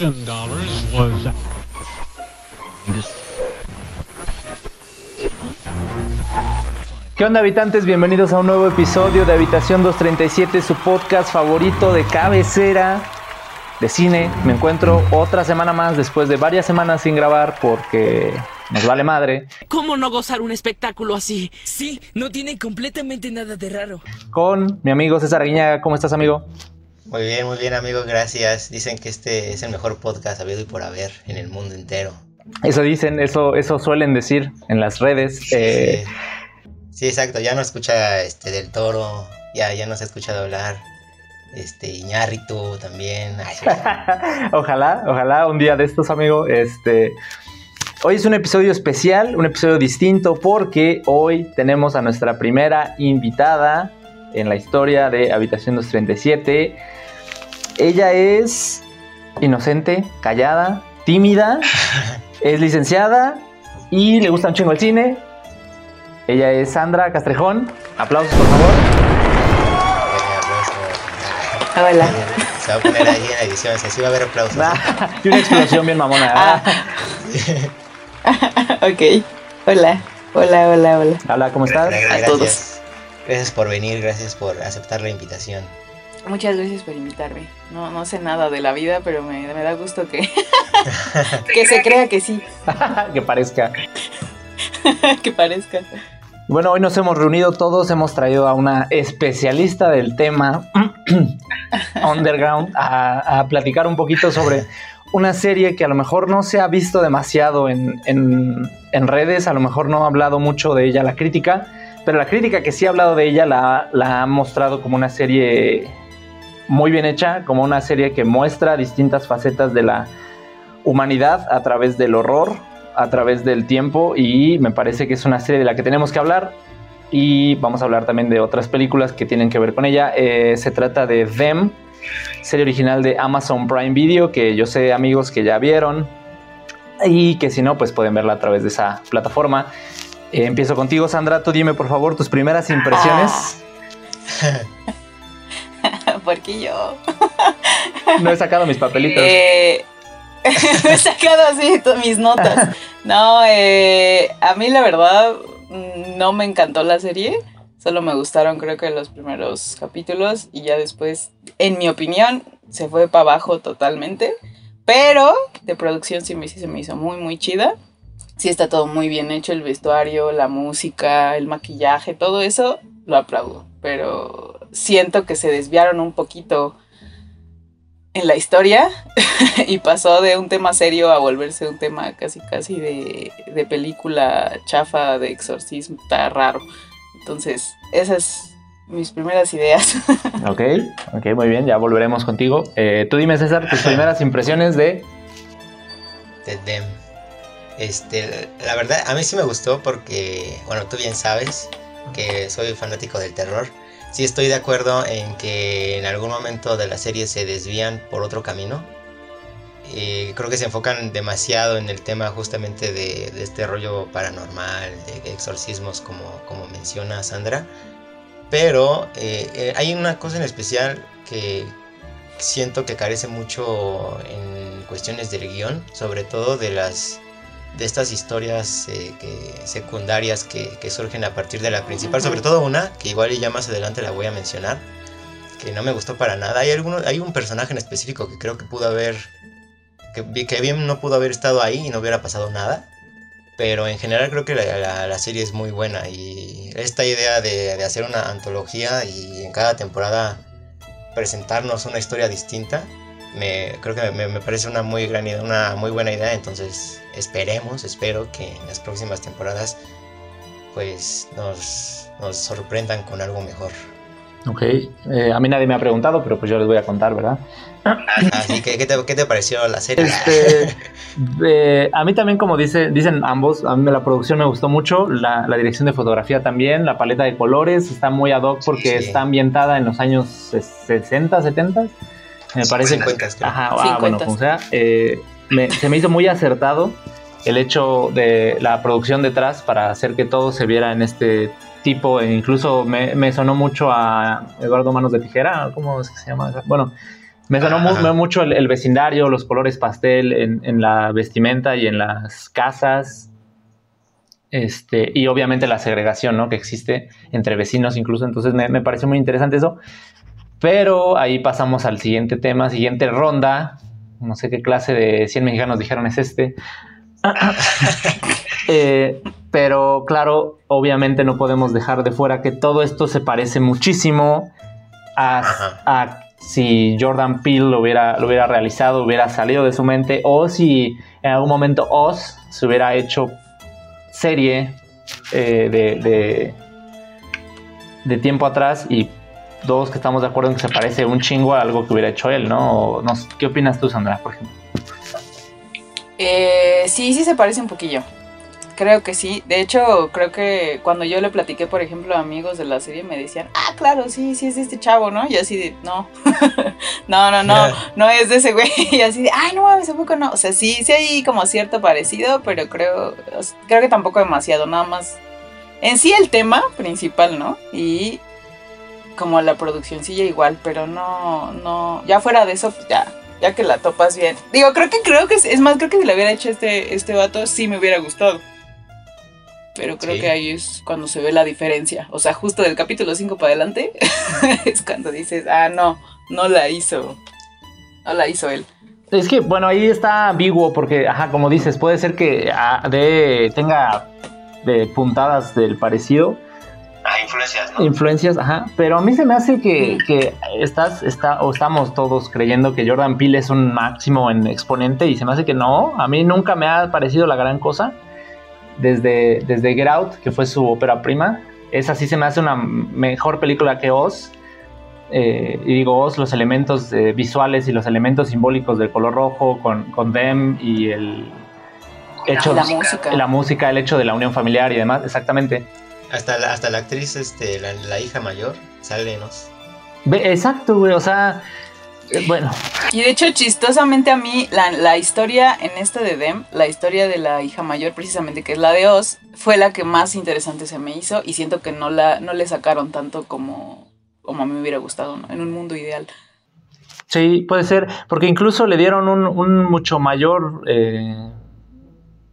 ten dollars was. ¿Qué onda habitantes? Bienvenidos a un nuevo episodio de Habitación 237, su podcast favorito de cabecera de cine. Me encuentro otra semana más después de varias semanas sin grabar porque nos vale madre. ¿Cómo no gozar un espectáculo así? Sí, no tiene completamente nada de raro. Con mi amigo César Guiñaga. ¿Cómo estás, amigo? Muy bien, muy bien, amigo, gracias. Dicen que este es el mejor podcast habido y por haber en el mundo entero. Eso dicen, eso, eso suelen decir en las redes. Eh, Sí, exacto, ya no escucha este del toro, ya, ya no se ha escuchado hablar. Este, Iñárritu también. Ojalá, ojalá un día de estos, amigo. Este, hoy es un episodio especial, un episodio distinto, porque hoy tenemos a nuestra primera invitada en la historia de Habitación 237. Ella es inocente, callada, tímida, es licenciada y le gusta un chingo el cine. Ella es Sandra Castrejón. Aplausos, por favor. Hola. Se va a poner ahí en la edición, así va a haber aplausos. y una explosión bien mamona. Ah. ok. Hola. Hola, hola, hola. Hola, ¿cómo estás? Gracias, A todos. Gracias por venir, gracias por aceptar la invitación. Muchas gracias por invitarme. No, no sé nada de la vida, pero me, me da gusto que, que se crea que sí, que parezca. que parezca. Bueno, hoy nos hemos reunido todos, hemos traído a una especialista del tema Underground a, a platicar un poquito sobre una serie que a lo mejor no se ha visto demasiado en, en- en redes, a lo mejor no ha hablado mucho de ella la crítica, pero la crítica que sí ha hablado de ella la, la ha mostrado como una serie muy bien hecha, como una serie que muestra distintas facetas de la humanidad a través del horror, a través del tiempo y me parece que es una serie de la que tenemos que hablar y vamos a hablar también de otras películas que tienen que ver con ella. Eh, se trata de Them, serie original de Amazon Prime Video que yo sé amigos que ya vieron y que si no pues pueden verla a través de esa plataforma. Eh, empiezo contigo Sandra, tú dime por favor tus primeras impresiones. Porque yo No he sacado mis papelitos. Eh, he sacado así mis notas. No, eh, a mí la verdad mm, no me encantó la serie. Solo me gustaron creo que los primeros capítulos y ya después, en mi opinión, se fue para abajo totalmente. Pero de producción sí me, sí se me hizo muy, muy chida. Sí está todo muy bien hecho, el vestuario, la música, el maquillaje, todo eso lo aplaudo. Pero siento que se desviaron un poquito en la historia y pasó de un tema serio a volverse un tema casi casi de, de película chafa de exorcismo, está raro. Entonces, esas mis primeras ideas. Ok, ok, muy bien, ya volveremos contigo. Eh, tú dime César, tus primeras impresiones de... de Them. Este, la verdad, a mí sí me gustó porque, bueno, tú bien sabes que soy fanático del terror. Sí estoy de acuerdo en que en algún momento de la serie se desvían por otro camino. Eh, creo que se enfocan demasiado en el tema justamente de, este rollo paranormal, de exorcismos, como, como menciona Sandra. Pero eh, eh, hay una cosa en especial que siento que carece mucho en cuestiones del guion, sobre todo de las de estas historias eh, que, secundarias que, que surgen a partir de la principal, sobre todo una que igual ya más adelante la voy a mencionar, que no me gustó para nada. Hay alguno, hay un personaje en específico que creo que pudo haber que, que bien no pudo haber estado ahí y no hubiera pasado nada. Pero en general creo que la, la- la serie es muy buena y esta idea de, de hacer una antología y en cada temporada presentarnos una historia distinta, me, creo que me, me parece una muy gran idea, una muy buena idea. Entonces esperemos, espero que en las próximas temporadas pues nos, nos sorprendan con algo mejor. Ok, eh, a mí nadie me ha preguntado, pero pues yo les voy a contar, ¿verdad? Así que, ¿qué te, qué te pareció la serie? Este, eh, a mí también, como dice, dicen ambos, a mí la producción me gustó mucho, la, la dirección de fotografía también, la paleta de colores está muy ad hoc porque Sí. está ambientada en los años 60, 70. Me parece. 50, creo. Ajá, ah, 50. bueno, como sea, eh, me- se me hizo muy acertado el hecho de la producción detrás para hacer que todo se viera en este tipo, e incluso me, me sonó mucho a Eduardo Manos de Tijera, ¿cómo es que se llama? Bueno, Me sonó mucho el, vecindario, los colores pastel en, la vestimenta y en las casas. Este, y obviamente la segregación ¿no? que existe entre vecinos incluso. Entonces me, me pareció muy interesante eso. Pero ahí pasamos al siguiente tema, siguiente ronda. No sé qué clase de 100 mexicanos dijeron es este. Eh, pero claro, obviamente no podemos dejar de fuera que todo esto se parece muchísimo a, si Jordan Peele lo hubiera, lo hubiera realizado, hubiera salido de su mente, o si en algún momento Oz se hubiera hecho serie eh, de, de, tiempo atrás y todos que estamos de acuerdo en que se parece un chingo a algo que hubiera hecho él, ¿no? no ¿Qué opinas tú, Sandra, por ejemplo? Eh, sí, sí se parece un poquillo. Creo que sí. De hecho, creo que cuando yo le platiqué, por ejemplo, a amigos de la serie, me decían, ah, claro, sí, sí es de este chavo, ¿no? Y así de, no, no, no, no, no es de ese güey. Y así de, ay, no mames, poco no. O sea, sí, sí hay como cierto parecido, pero creo, creo que tampoco demasiado, nada más. En sí el tema principal, ¿no? Y como la producción sí igual, pero no, no, ya fuera de eso, ya, ya que la topas bien. Digo, creo que, creo que, es más, creo que si le hubiera hecho este, este vato, sí me hubiera gustado. Pero creo que ahí es cuando se ve la diferencia. O sea, justo del capítulo 5 para adelante es cuando dices, ah, no, no la hizo. No la hizo él. Es que, bueno, ahí está ambiguo porque, ajá, como dices, puede ser que ah, de, tenga de puntadas del parecido. Ah, influencias, ¿no? Influencias, ajá. Pero a mí se me hace que, que estás, está, o estamos todos creyendo que Jordan Peele es un máximo en exponente y se me hace que no. A mí nunca me ha parecido la gran cosa desde, desde Get Out, que fue su ópera prima. Esa sí se me hace una mejor película que Oz. Eh, y digo Oz, los elementos eh, visuales y los elementos simbólicos del color rojo con, con Dem y el hecho la música. la música, el hecho de la unión familiar y demás, exactamente. Hasta la, hasta la actriz, este, la, hija mayor, sale en Oz. Exacto, güey, o sea, eh, bueno. Y de hecho, chistosamente a mí, la, historia en esta de Dem, la historia de la hija mayor, precisamente, que es la de Oz, fue la que más interesante se me hizo y siento que no, la, no le sacaron tanto como, como a mí me hubiera gustado, ¿no? En un mundo ideal. Sí, puede ser, porque incluso le dieron un, mucho mayor eh,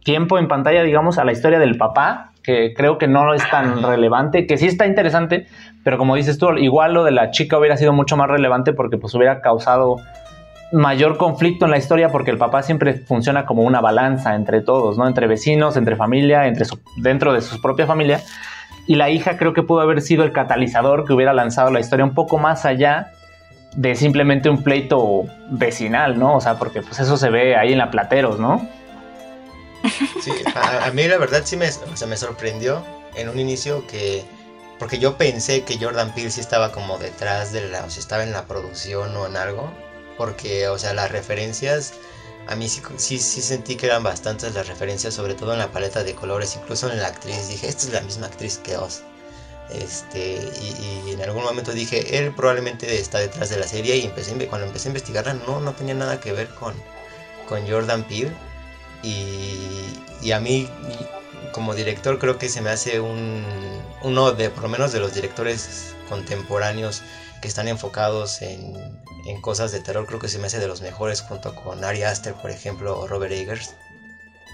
tiempo en pantalla, digamos, a la historia del papá, que creo que no es tan relevante, que sí está interesante, pero como dices tú, igual lo de la chica hubiera sido mucho más relevante porque pues hubiera causado mayor conflicto en la historia porque el papá siempre funciona como una balanza entre todos, ¿no? Entre vecinos, entre familia, entre dentro de su propia familia. Y la hija creo que pudo haber sido el catalizador que hubiera lanzado la historia un poco más allá de simplemente un pleito vecinal, ¿no? O sea, porque pues eso se ve ahí en la Plateros, ¿no? Sí, a, mí la verdad sí me, me sorprendió en un inicio que... Porque yo pensé que Jordan Peele sí estaba como detrás de la... O sea, estaba en la producción o en algo. Porque, o sea, las referencias... A mí sí, sí, sí sentí que eran bastantes las referencias, sobre todo en la paleta de colores, incluso en la actriz. Dije, esta es la misma actriz que Oz. Este, y, en algún momento dije, él probablemente está detrás de la serie y empecé, cuando empecé a investigarla no, no tenía nada que ver con, con Jordan Peele. Y, a mí, como director, creo que se me hace un, uno de, por lo menos de los directores contemporáneos que están enfocados en, en cosas de terror, creo que se me hace de los mejores junto con Ari Aster, por ejemplo, o Robert Eggers.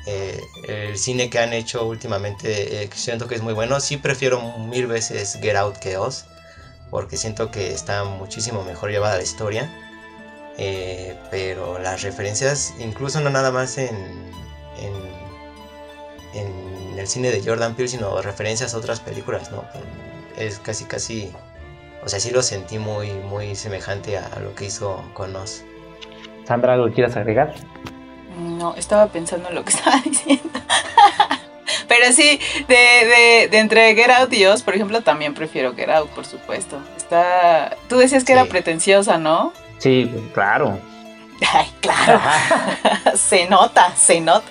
Eh, el cine que han hecho últimamente eh, siento que es muy bueno. Sí prefiero mil veces Get Out que Oz, porque siento que está muchísimo mejor llevada la historia. Eh, pero las referencias, incluso no nada más en, en, el cine de Jordan Peele, sino referencias a otras películas, ¿no? Es casi, casi, o sea, sí lo sentí muy, muy semejante a, lo que hizo con Oz. Sandra, ¿algo quieras agregar? No, estaba pensando en lo que estaba diciendo. Pero sí, de, de, entre Get Out y Oz, por ejemplo, también prefiero Get Out, por supuesto. Está. Tú decías que era pretenciosa, ¿no? Sí, claro. Ay, claro. se nota, se nota.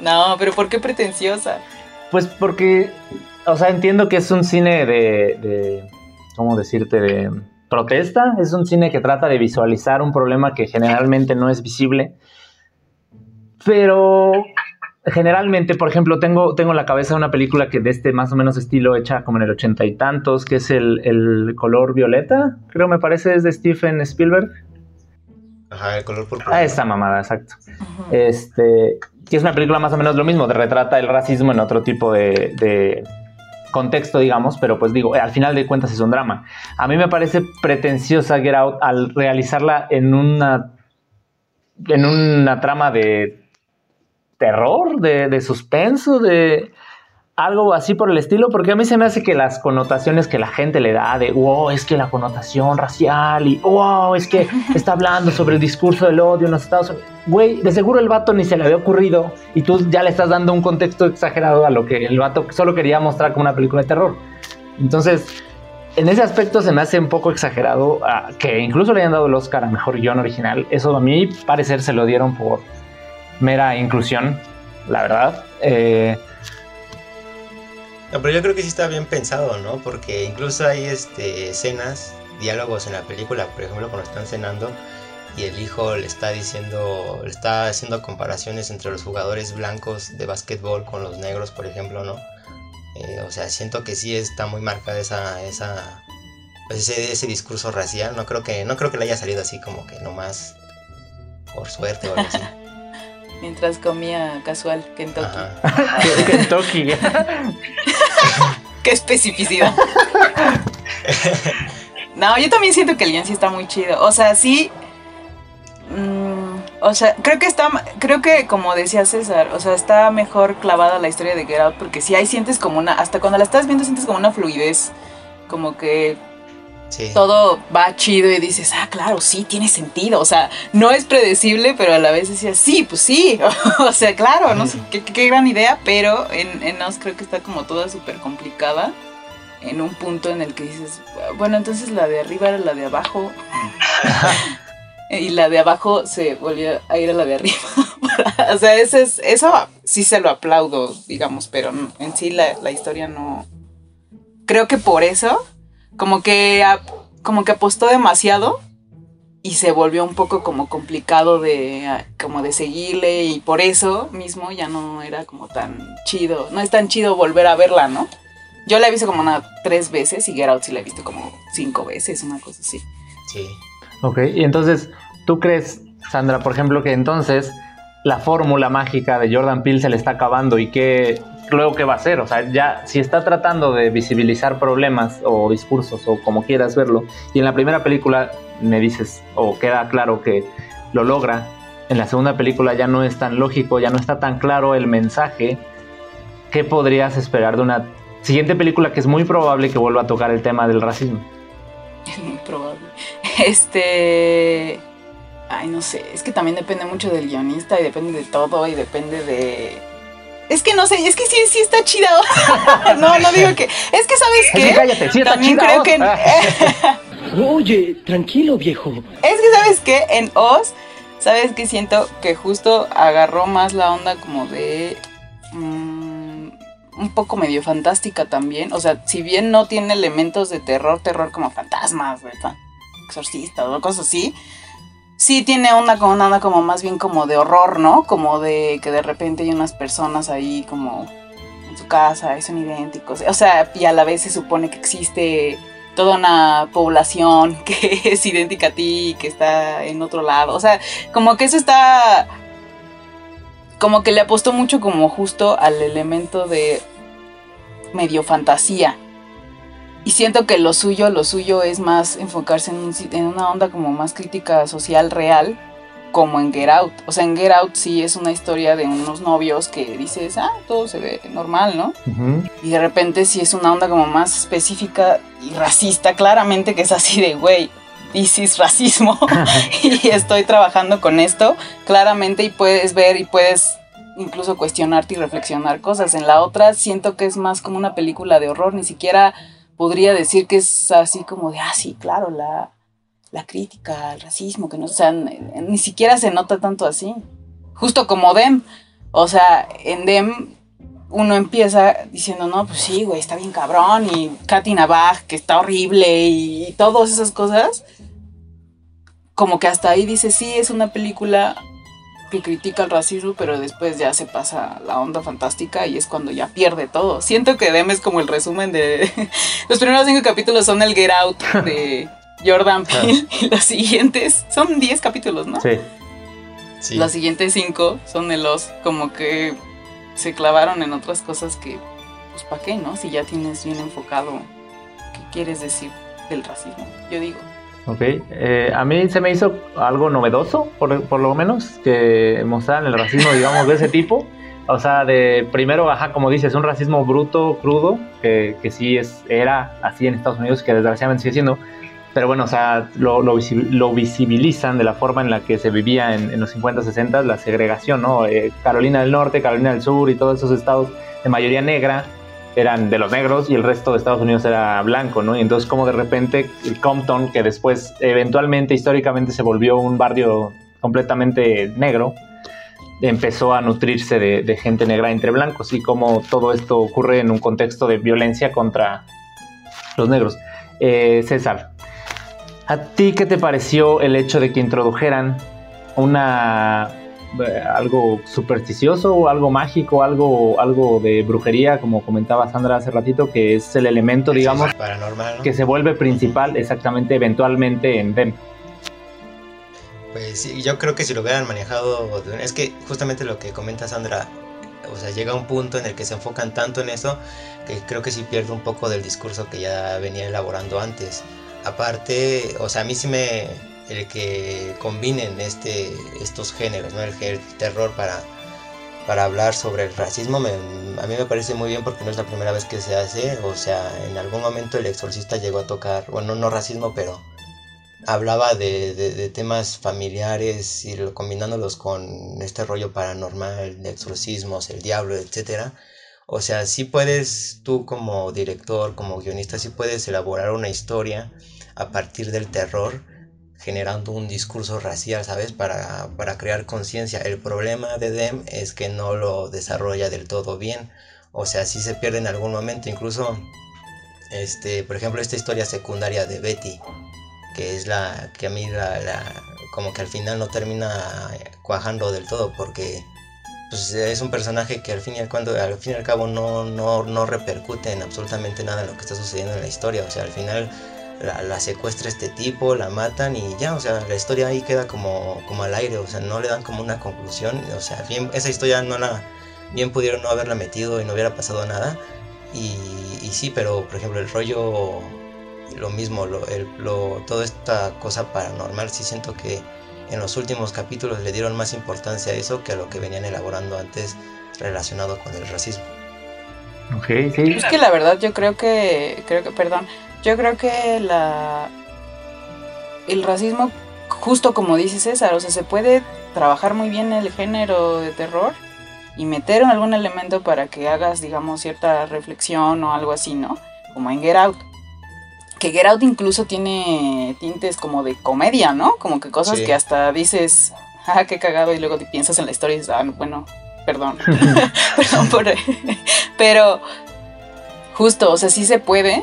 no, pero ¿por qué pretenciosa? Pues porque, o sea, entiendo que es un cine de, de, ¿cómo decirte? De protesta. Es un cine que trata de visualizar un problema que generalmente no es visible. Pero generalmente, por ejemplo, tengo, tengo en la cabeza una película que de este más o menos estilo hecha como en el ochenta y tantos, que es el, el color violeta, creo me parece, es de Stephen Spielberg. Ajá, el color púrpura. Ah, esa mamada, exacto. Este, que es una película más o menos lo mismo, de retrata el racismo en otro tipo de, de contexto, digamos, pero pues digo, al final de cuentas es un drama. A mí me parece pretenciosa Get Out al realizarla en una en una trama de terror, de, de suspenso, de algo así por el estilo, porque a mí se me hace que las connotaciones que la gente le da de, wow, es que la connotación racial y, wow, es que está hablando sobre el discurso del odio en los Estados Unidos. Güey, de seguro el vato ni se le había ocurrido y tú ya le estás dando un contexto exagerado a lo que el vato solo quería mostrar como una película de terror. Entonces, en ese aspecto se me hace un poco exagerado ah, que incluso le hayan dado el Oscar a Mejor Guión Original. Eso a mí parecer se lo dieron por mera inclusión, la verdad. Eh, No, pero yo creo que sí está bien pensado, ¿no? Porque incluso hay este, escenas, diálogos en la película, por ejemplo, cuando están cenando y el hijo le está diciendo, le está haciendo comparaciones entre los jugadores blancos de básquetbol con los negros, por ejemplo, ¿no? Eh, o sea, siento que sí está muy marcada esa, esa, pues ese, ese discurso racial. No creo que, no creo que le haya salido así como que nomás por suerte o algo así. Mientras comía casual Kentucky. Kentucky. ¡Qué especificidad! no, yo también siento que el guion sí está muy chido. O sea, sí. mm, o sea, creo que está. Creo que, como decía César, o sea, está mejor clavada la historia de Get Out. Porque sí ahí sientes como una. Hasta cuando la estás viendo, sientes como una fluidez. Como que Sí. todo va chido y dices, ah, claro, sí, tiene sentido. O sea, no es predecible, pero a la vez decías, sí, pues sí. o sea, claro, no sé, qué, qué- gran idea, pero en, en Us creo que está como toda súper complicada. En un punto en el que dices, bueno, entonces la de arriba era la de abajo. y la de abajo se volvió a ir a la de arriba. o sea, eso, es, eso sí se lo aplaudo, digamos, pero en sí la, la historia no. Creo que por eso como que, como que apostó demasiado y se volvió un poco como complicado de, como de seguirle y por eso mismo ya no era como tan chido, no es tan chido volver a verla, ¿no? Yo la he visto como una tres veces y Get Out sí la he visto como cinco veces, una cosa así. Sí. Ok, y entonces, ¿tú crees, Sandra, por ejemplo, que entonces la fórmula mágica de Jordan Peele se le está acabando y que luego qué va a hacer? O sea, ya si está tratando de visibilizar problemas o discursos o como quieras verlo, y en la primera película me dices o queda claro que lo logra, en la segunda película ya no es tan lógico, ya no está tan claro el mensaje, ¿qué podrías esperar de una siguiente película que es muy probable que vuelva a tocar el tema del racismo? Es muy probable. Este. Ay, no sé. Es que también depende mucho del guionista y depende de todo y depende de. Es que no sé, es que sí, sí está chido. no, no digo que. Es que, ¿sabes Es que qué? cállate, sí está También chida, creo que. Oye, tranquilo, viejo. Es que, ¿sabes qué? En Oz, ¿sabes qué? Siento que justo agarró más la onda como de. mm, un poco medio fantástica también. O sea, si bien no tiene elementos de terror, terror como fantasmas, ¿verdad? exorcista o cosas así. Sí tiene una, como onda como más bien como de horror, ¿no? Como de que de repente hay unas personas ahí como en su casa y son idénticos. O sea, y a la vez se supone que existe toda una población que es idéntica a ti y que está en otro lado. O sea, como que eso está. Como que le apostó mucho como justo al elemento de medio fantasía. Y siento que lo suyo, lo suyo es más enfocarse en, un en una onda como más crítica social real, como en Get Out. O sea, en Get Out sí es una historia de unos novios que dices, ah, todo se ve normal, ¿no? Ujú. Y de repente sí es una onda como más específica y racista, claramente que es así de, güey, this is racismo y estoy trabajando con esto, claramente, y puedes ver y puedes incluso cuestionarte y reflexionar cosas. En la otra siento que es más como una película de horror, ni siquiera podría decir que es así como de, ah, sí, claro, la, la crítica al racismo, que no, o sea, ni siquiera se nota tanto así. Justo como Dem, o sea, en Dem uno empieza diciendo, no, pues sí, güey, está bien cabrón, y Katy Navaj, que está horrible, y todas esas cosas, como que hasta ahí dice, sí, es una película que critica el racismo, pero después ya se pasa la onda fantástica y es cuando ya pierde todo. Siento que Dem es como el resumen de... los primeros cinco capítulos son el Get Out de Jordan Peele y los siguientes son 10 capítulos, ¿no? Sí. Sí. Los siguientes cinco son de los como que se clavaron en otras cosas que, pues, ¿para qué, no? Si ya tienes bien enfocado qué quieres decir del racismo, yo digo. Ok, eh, a mí se me hizo algo novedoso, por, por lo menos, que mostraran el racismo, digamos, de ese tipo. O sea, de primero, ajá, como dices, un racismo bruto, crudo, que, que sí es, era así en Estados Unidos, que desgraciadamente sigue siendo. Pero bueno, o sea, lo, lo, lo visibilizan de la forma en la que se vivía en, en los 50, 60, la segregación, ¿no? Eh, Carolina del Norte, Carolina del Sur y todos esos estados de mayoría negra eran de los negros y el resto de Estados Unidos era blanco, ¿no? Y entonces como de repente el Compton, que después eventualmente históricamente se volvió un barrio completamente negro, empezó a nutrirse de, gente negra entre blancos y como todo esto ocurre en un contexto de violencia contra los negros. Eh, César, ¿a ti qué te pareció el hecho de que introdujeran una algo supersticioso algo mágico, algo, algo de brujería, como comentaba Sandra hace ratito, que es el elemento, digamos, Paranormal, ¿no? que se vuelve principal exactamente eventualmente en Dem. Pues sí, yo creo que si lo hubieran manejado, es que justamente lo que comenta Sandra, o sea, llega un punto en el que se enfocan tanto en eso que creo que sí pierde un poco del discurso que ya venía elaborando antes. Aparte, o sea, a mí sí me el que combinen este estos géneros, ¿no? El, terror para para hablar sobre el racismo a mí me parece muy bien porque no es la primera vez que se hace, o sea, en algún momento el exorcista llegó a tocar, bueno, no racismo, pero hablaba de, de- temas familiares y lo- combinándolos con este rollo paranormal, de exorcismos, el diablo, etcétera. O sea, sí puedes, tú como director, como guionista, sí puedes elaborar una historia a partir del terror, generando un discurso racial, ¿sabes? Para, para crear conciencia. El problema de Dem es que no lo desarrolla del todo bien. O sea, sí se pierde en algún momento. Incluso, este, por ejemplo, esta historia secundaria de Betty, que es la que a mí la, la- como que al final no termina cuajando del todo porque pues es un personaje que al fin y al, cuando, al fin y al cabo no, no, no repercute en absolutamente nada en lo que está sucediendo en la historia. O sea, al final la, la secuestra este tipo, la matan y ya, o sea, la historia ahí queda como, como al aire, o sea, no le dan como una conclusión. O sea, bien, esa historia no la, bien pudieron no haberla metido y no hubiera pasado nada. Y, y sí, pero por ejemplo el rollo, lo mismo, lo, el, lo, toda esta cosa paranormal, sí siento que en los últimos capítulos le dieron más importancia a eso que a lo que venían elaborando antes relacionado con el racismo. Ok, sí. Es que la verdad yo creo que, creo que, perdón, yo creo que la, el racismo, justo como dice César, o sea, se puede trabajar muy bien el género de terror y meter algún elemento para que hagas, digamos, cierta reflexión o algo así, ¿no? Como en Get Out. Que Get Out incluso tiene tintes como de comedia, ¿no? Como que cosas Sí. que hasta dices, ah, qué cagado, y luego te piensas en la historia y dices, ah, bueno, perdón. perdón por... Pero justo, o sea, sí se puede,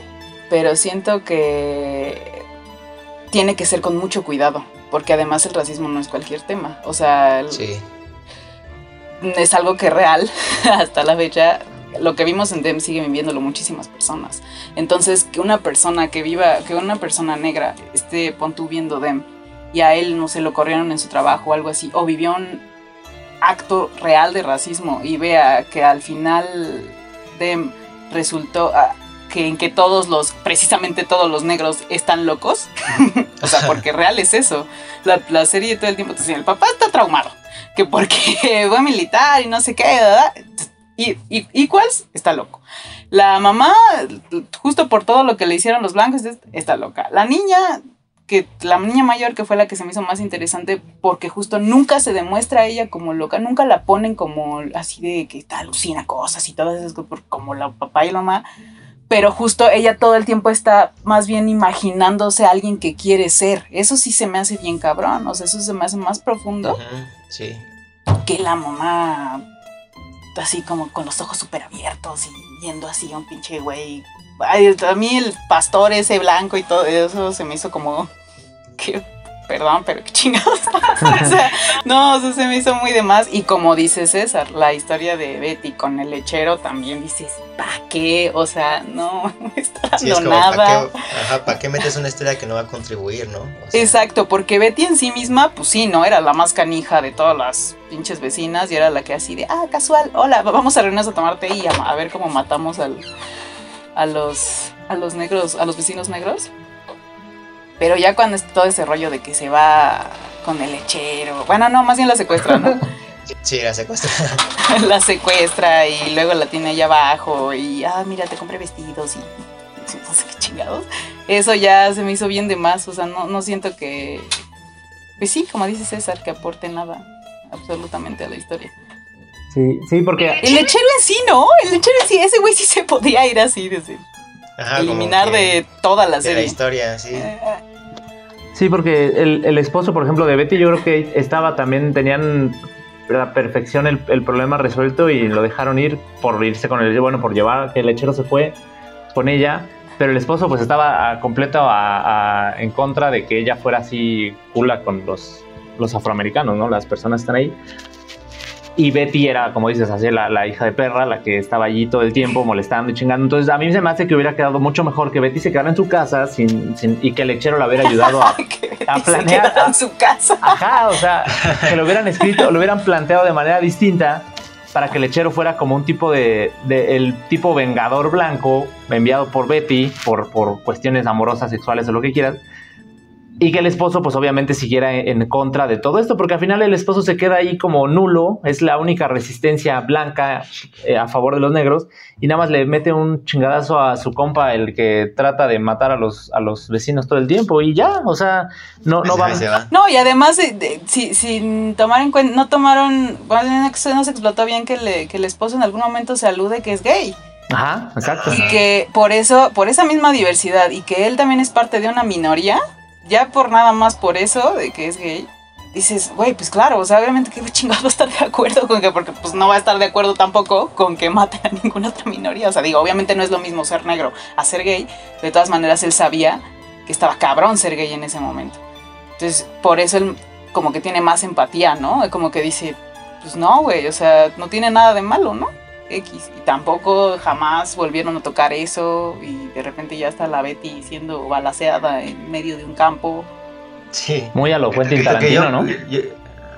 pero siento que tiene que ser con mucho cuidado, porque además el racismo no es cualquier tema, o sea, Sí, es algo que real hasta la fecha. Lo que vimos en Dem sigue viviéndolo muchísimas personas. Entonces, que una persona que viva, que una persona negra esté pon tú viendo Dem y a él no se lo corrieron en su trabajo o algo así, o vivió un acto real de racismo y vea que al final Dem resultó ah, que en que todos los, precisamente todos los negros están locos. o sea, porque real es eso. La, la serie todo el tiempo te dice, el papá está traumado que porque fue militar y no sé qué, ¿verdad? Y, y, y Equals está loco. La mamá, justo por todo lo que le hicieron los blancos, es- está loca. La niña, que la niña mayor que fue la que se me hizo más interesante, porque justo nunca se demuestra a ella como loca, nunca la ponen como así de que está alucina cosas y todas esas cosas, como la papá y la mamá. Pero justo ella todo el tiempo está más bien imaginándose a alguien que quiere ser. Eso sí se me hace bien cabrón. O sea, eso se me hace más profundo ujú, sí. que la mamá así como con los ojos súper abiertos y yendo así a un pinche güey. Ay, a mí el pastor ese blanco y todo eso se me hizo como... ¿Qué perdón, pero qué chingados. o sea, no, o sea, se me hizo muy de más. Y como dice César, la historia de Betty con el lechero también dices, ¿para qué? O sea, no, no está dando nada. ¿para qué, ajá, ¿para qué metes una historia que no va a contribuir, no? Exacto, porque Betty en sí misma, pues sí, ¿no? Era la más canija de todas las pinches vecinas y era la que así de, ah, casual, hola, vamos a reunirnos a tomar té y a, ver cómo matamos al, a los a los negros, a los vecinos negros. Pero ya cuando es todo ese rollo de que se va con el lechero. Bueno, no, más bien la secuestra, ¿no? Sí, la secuestra. la secuestra y luego la tiene allá abajo y, ah, mira, te compré vestidos y no sé qué chingados. Eso ya se me hizo bien de más, o sea, no, no siento que, pues sí, como dice César, que aporte nada absolutamente a la historia. Sí, sí, porque... El lechero en sí, ¿no? El lechero en sí, ese güey sí se podía ir así eliminar de toda la serie. De la historia, sí. Eh, eh. Sí, porque el, esposo, por ejemplo, de Betty, yo creo que estaba también, tenían la perfección el, problema resuelto y lo dejaron ir por irse con el, bueno, por llevar, que el lechero se fue con ella, pero el esposo pues estaba completo en contra de que ella fuera así cula con los, los afroamericanos, ¿no? Las personas están ahí. Y Betty era, como dices, así la, hija de perra, la que estaba allí todo el tiempo molestando y chingando. Entonces a mí se me hace que hubiera quedado mucho mejor que Betty se quedara en su casa sin, y que el lechero la hubiera ayudado a, a planear. Se en su casa. Ajá, o sea, que lo hubieran escrito, lo hubieran planteado de manera distinta para que el lechero fuera como un tipo de, de, el tipo vengador blanco enviado por Betty por, por cuestiones amorosas, sexuales o lo que quieras y que el esposo, pues obviamente siguiera en contra de todo esto, porque al final el esposo se queda ahí como nulo, es la única resistencia blanca eh, a favor de los negros, y nada más le mete un chingadazo a su compa, el que trata de matar a los, a los vecinos todo el tiempo, y ya, o sea, no, no va. No, y además, si, sin tomar en cuenta, no tomaron, no se explotó bien que, que el esposo en algún momento se alude que es gay. Ajá, exacto. Y que por eso, por esa misma diversidad, y que él también es parte de una minoría ya por nada más por eso de que es gay, dices, güey, pues claro, o sea, obviamente que chingado va a estar de acuerdo con que, porque pues no va a estar de acuerdo tampoco con que maten a ninguna otra minoría. O sea, digo, obviamente no es lo mismo ser negro a ser gay. De todas maneras, él sabía que estaba cabrón ser gay en ese momento. Entonces, por eso él como que tiene más empatía, ¿no? Como que dice, pues no, güey, o sea, no tiene nada de malo, ¿no? X. Y tampoco jamás volvieron a tocar eso y de repente ya está la Betty siendo balaseada en medio de un campo. Sí. Muy a lo Quentin Tarantino, ¿no?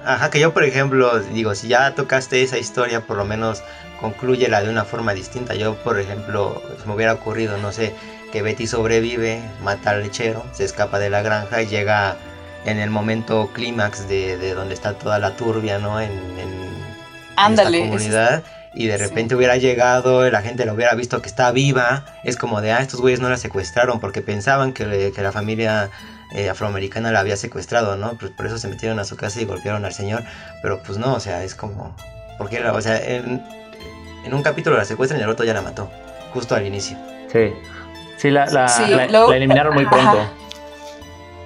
ajá, que yo por ejemplo digo, si ya tocaste esa historia, por lo menos concluyela de una forma distinta. Yo por ejemplo, se me hubiera ocurrido, no sé, que Betty sobrevive, mata al lechero, se escapa de la granja y llega en el momento clímax de, donde está toda la turbia, ¿no? En, en, Ándale, comunidad y de repente hubiera llegado, la gente lo hubiera visto que está viva, es como de, ah, estos güeyes no la secuestraron porque pensaban que, la familia eh, afroamericana la había secuestrado, ¿no? Pues por eso se metieron a su casa y golpearon al señor, pero pues no, o sea, es como, porque, o sea, en, un capítulo la secuestran y el otro ya la mató, justo al inicio. Sí, sí, la, la, eliminaron muy pronto.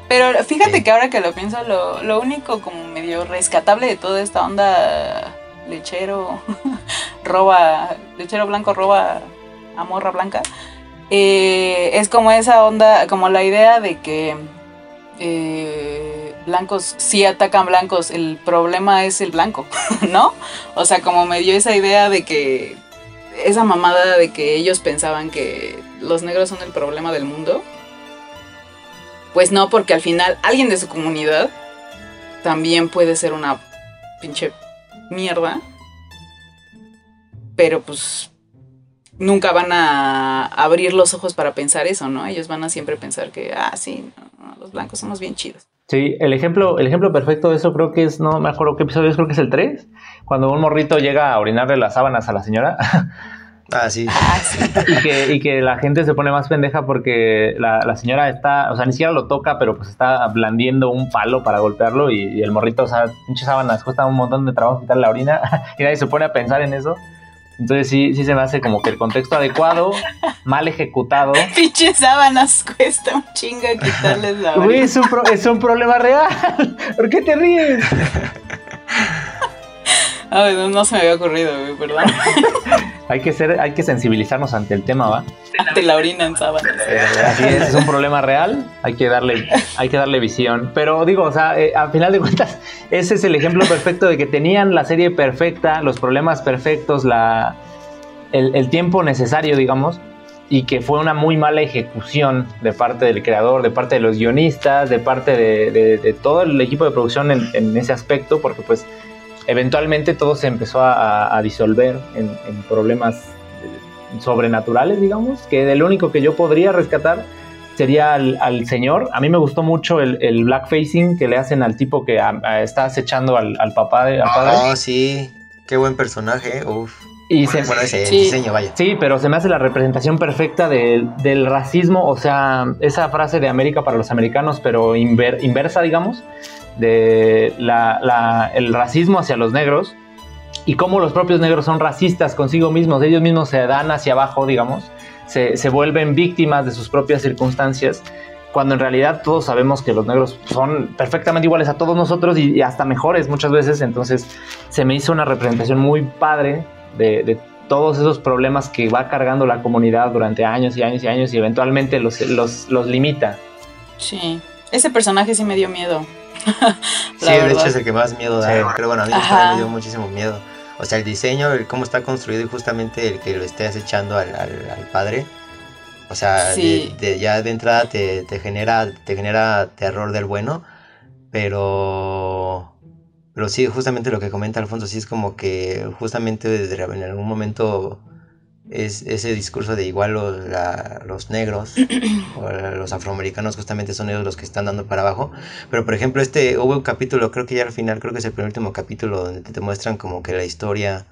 Pero fíjate que ahora que lo pienso, lo, lo único como medio rescatable de toda esta onda lechero roba, lechero blanco roba a morra blanca, eh, es como esa onda, como la idea de que eh, blancos sí atacan blancos, el problema es el blanco, ¿no? O sea, como me dio esa idea de que, esa mamada de que ellos pensaban que los negros son el problema del mundo. Pues no, porque al final alguien de su comunidad también puede ser una pinche mierda. Pero pues nunca van a abrir los ojos para pensar eso, ¿no? Ellos van a siempre pensar que, ah, sí, los blancos somos bien chidos. Sí, el ejemplo, el ejemplo perfecto de eso creo que es, no me acuerdo qué episodio es, creo que es el 3, cuando un morrito llega a orinarle las sábanas a la señora. Ah, sí. Ah, y, que, y que la gente se pone más pendeja porque la, señora está, o sea, ni siquiera lo toca, pero pues está blandiendo un palo para golpearlo y, el morrito, o sea, pinches sábanas, cuesta un montón de trabajo quitar la orina y nadie se pone a pensar en eso. Entonces sí, sí se me hace como que el contexto adecuado, mal ejecutado. Pinches sábanas cuesta un chingo quitarles la orina. Uy, es un, es un problema real. ¿Por qué te ríes? no, no se me había ocurrido, güey, perdón. Hay que ser, hay que sensibilizarnos ante el tema, ¿va? Ante la orina en sábanas. Así es, es un problema real, hay que darle, hay que darle visión. Pero digo, o sea, eh, a final de cuentas, ese es el ejemplo perfecto de que tenían la serie perfecta, los problemas perfectos, la, el, el tiempo necesario, digamos, y que fue una muy mala ejecución de parte del creador, de parte de los guionistas, de parte de, de- de todo el equipo de producción en, en ese aspecto, porque pues eventualmente todo se empezó a, a disolver en, en problemas eh, sobrenaturales, digamos, que el único que yo podría rescatar sería al, al señor. A mí me gustó mucho el, el blackfacing que le hacen al tipo que a- a- está acechando al, al papá de, al padre. Oh, sí. Qué buen personaje. eh, Uf. y Bueno, se, bueno, ese Sí. diseño, vaya. Sí, pero se me hace la representación perfecta del, del racismo, o sea, esa frase de América para los americanos, pero inver- inversa, digamos, de la- la- el racismo hacia los negros y cómo los propios negros son racistas consigo mismos, ellos mismos se dan hacia abajo, digamos, se, se vuelven víctimas de sus propias circunstancias, cuando en realidad todos sabemos que los negros son perfectamente iguales a todos nosotros y, y hasta mejores muchas veces, entonces se me hizo una representación muy padre de, de todos esos problemas que va cargando la comunidad durante años y años y años y eventualmente los, los, los limita. Sí. Ese personaje sí me dio miedo. Sí, La de verdad. hecho es el que más miedo da. Sí. Pero bueno, a mí me dio muchísimo miedo. O sea, el diseño, el cómo está construido y justamente el que lo esté acechando al, al- al padre. O sea, de- Sí. de- ya de entrada te, te genera te genera terror del bueno. Pero... Pero sí, justamente lo que comenta Alfonso, sí es como que justamente desde- en algún momento es ese discurso de igual los, la- los negros o los afroamericanos justamente son ellos los que están dando para abajo. Pero por ejemplo, este hubo un capítulo, creo que ya al final, creo que es el penúltimo capítulo donde te, te muestran como que la historia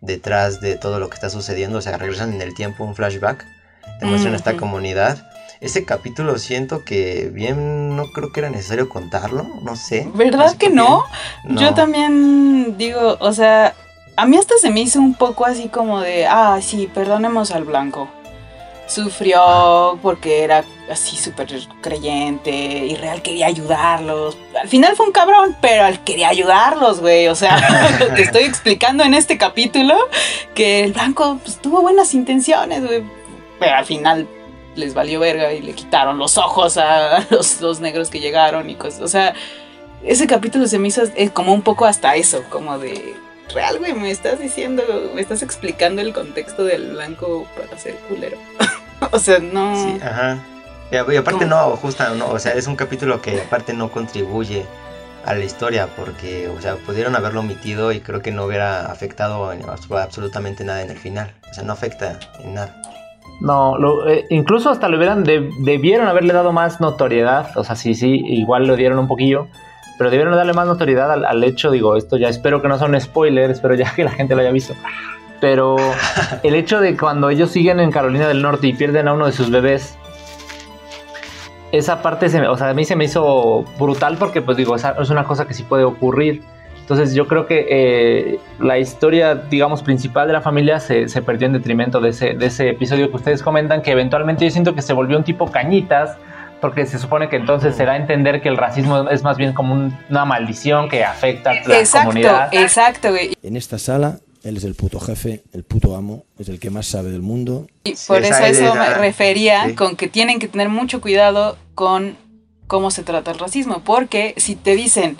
detrás de todo lo que está sucediendo, o sea, regresan en el tiempo, un flashback, te muestran esta Ujú. comunidad. Ese capítulo siento que bien no creo que era necesario contarlo, no sé. ¿Verdad sé que no? No. Yo también digo, o sea, a mí hasta se me hizo un poco así como de, ah, sí, perdonemos al blanco. Sufrió porque era así súper creyente y real quería ayudarlos. Al final fue un cabrón, pero él quería ayudarlos, güey. O sea, te estoy explicando en este capítulo que el blanco pues, tuvo buenas intenciones, güey. Pero al final les valió verga y le quitaron los ojos a los, los negros que llegaron y cosas. O sea, ese capítulo se me hizo eh, como un poco hasta eso, como de real, güey, me estás diciendo, me estás explicando el contexto del blanco para ser culero. o sea, no. Sí, ajá. Y, aparte ¿Cómo? no, justa, no, o sea, es un capítulo que aparte no contribuye a la historia porque, o sea, pudieron haberlo omitido y creo que no hubiera afectado en abs- absolutamente nada en el final. O sea, no afecta en nada. No, lo- eh, incluso hasta le hubieran, de- debieron haberle dado más notoriedad, o sea, sí, sí, igual lo dieron un poquillo, pero debieron darle más notoriedad al, al hecho, digo, esto ya espero que no sea un spoiler, espero ya que la gente lo haya visto, pero el hecho de cuando ellos siguen en Carolina del Norte y pierden a uno de sus bebés, esa parte, se me- o sea, a mí se me hizo brutal porque, pues digo, esa- es una cosa que sí puede ocurrir. Entonces yo creo que eh, la historia, digamos, principal de la familia se, se perdió en detrimento de ese, de ese episodio que ustedes comentan, que eventualmente yo siento que se volvió un tipo cañitas, porque se supone que entonces se da a entender que el racismo es más bien como un- una maldición que afecta a la exacto, comunidad. exacto, güey. En esta sala, él es el puto jefe, el puto amo, es el que más sabe del mundo. Y Sí, por eso a eso idea, me refería sí. con que tienen que tener mucho cuidado con cómo se trata el racismo, porque si te dicen,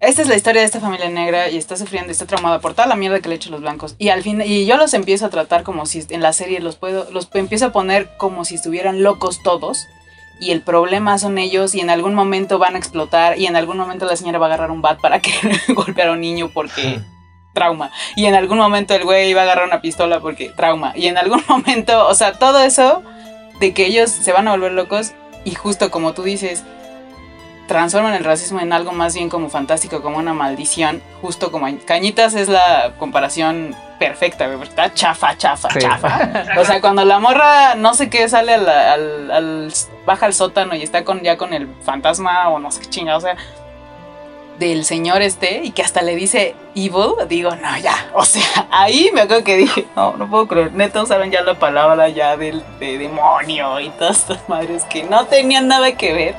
esta es la historia de esta familia negra y está sufriendo, y está traumada por toda la mierda que le echan los blancos, y al fin, y yo los empiezo a tratar como si en la serie los puedo, los empiezo a poner como si estuvieran locos todos, y el problema son ellos, y en algún momento van a explotar, y en algún momento la señora va a agarrar un bat para que golpear a un niño porque trauma. Y en algún momento el güey iba a agarrar una pistola porque trauma. Y en algún momento, o sea, todo eso de que ellos se van a volver locos y justo como tú dices, transforman el racismo en algo más bien como fantástico, como una maldición, justo como Cañitas es la comparación perfecta, güey, está chafa, chafa, Sí. chafa. O sea, cuando la morra no sé qué sale al, al- al- baja al sótano y está con ya con el fantasma o no sé qué chingada, o sea, del señor este y que hasta le dice evil, digo, no, ya, o sea, ahí me acuerdo que dije, no, no puedo creer, neto saben ya la palabra ya del de demonio y todas estas madres que no tenían nada que ver.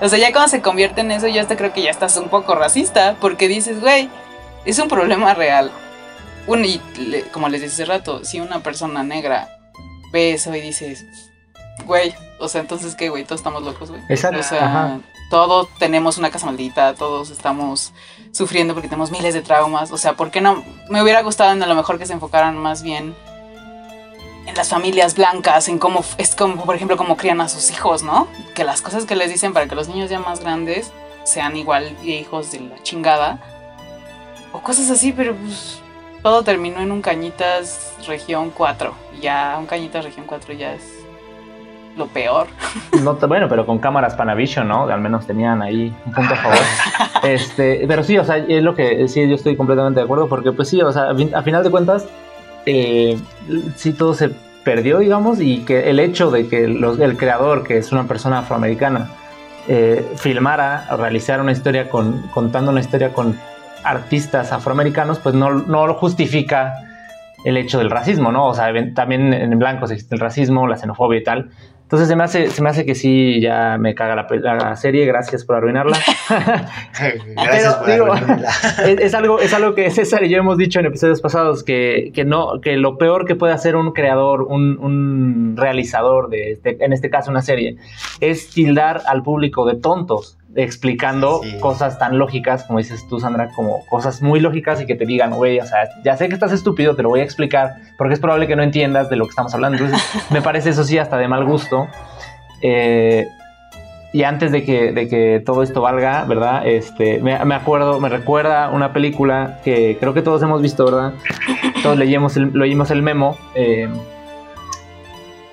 O sea, ya cuando se convierte en eso, yo hasta creo que ya estás un poco racista, porque dices, güey, es un problema real. un, y le- como les dije hace rato, si una persona negra ve eso y dices, güey, o sea, entonces qué, güey, todos estamos locos, güey. Exacto, O sea, ajá. Todos tenemos una casa maldita, todos estamos sufriendo porque tenemos miles de traumas. O sea, ¿por qué no? Me hubiera gustado en a lo mejor que se enfocaran más bien en las familias blancas, en cómo es como, por ejemplo, cómo crían a sus hijos, ¿no? Que las cosas que les dicen para que los niños ya más grandes sean igual hijos de la chingada. O cosas así, pero pues todo terminó en un Cañitas Región 4. Y ya un Cañitas Región 4 ya es lo peor. No bueno, pero con cámaras Panavision, ¿no? Al menos tenían ahí un punto a favor. este, pero sí, o sea, es lo que sí, yo estoy completamente de acuerdo, porque pues sí, o sea, a, fin- a final de cuentas, eh, sí todo se perdió, digamos, y que el hecho de que los- el creador, que es una persona afroamericana, eh, filmara, realizara una historia con, contando una historia con artistas afroamericanos, pues no, no lo justifica el hecho del racismo, ¿no? O sea, también en blancos existe el racismo, la xenofobia y tal. Entonces se me hace, se me hace que sí, ya me caga la, la serie, gracias por arruinarla. Gracias por digo, arruinármela. es, es algo, es algo que César y yo hemos dicho en episodios pasados, que, que no, que lo peor que puede hacer un creador, un, un realizador de este, en este caso una serie, es tildar al público de tontos, explicando Sí. cosas tan lógicas, como dices tú, Sandra, como cosas muy lógicas y que te digan, güey, o sea, ya sé que estás estúpido, te lo voy a explicar, porque es probable que no entiendas de lo que estamos hablando. Entonces, me parece eso sí hasta de mal gusto. Eh, y antes de que, de que todo esto valga, ¿verdad? Este, me, me acuerdo, me recuerda una película que creo que todos hemos visto, ¿verdad? Todos leímos el, leímos el memo. eh,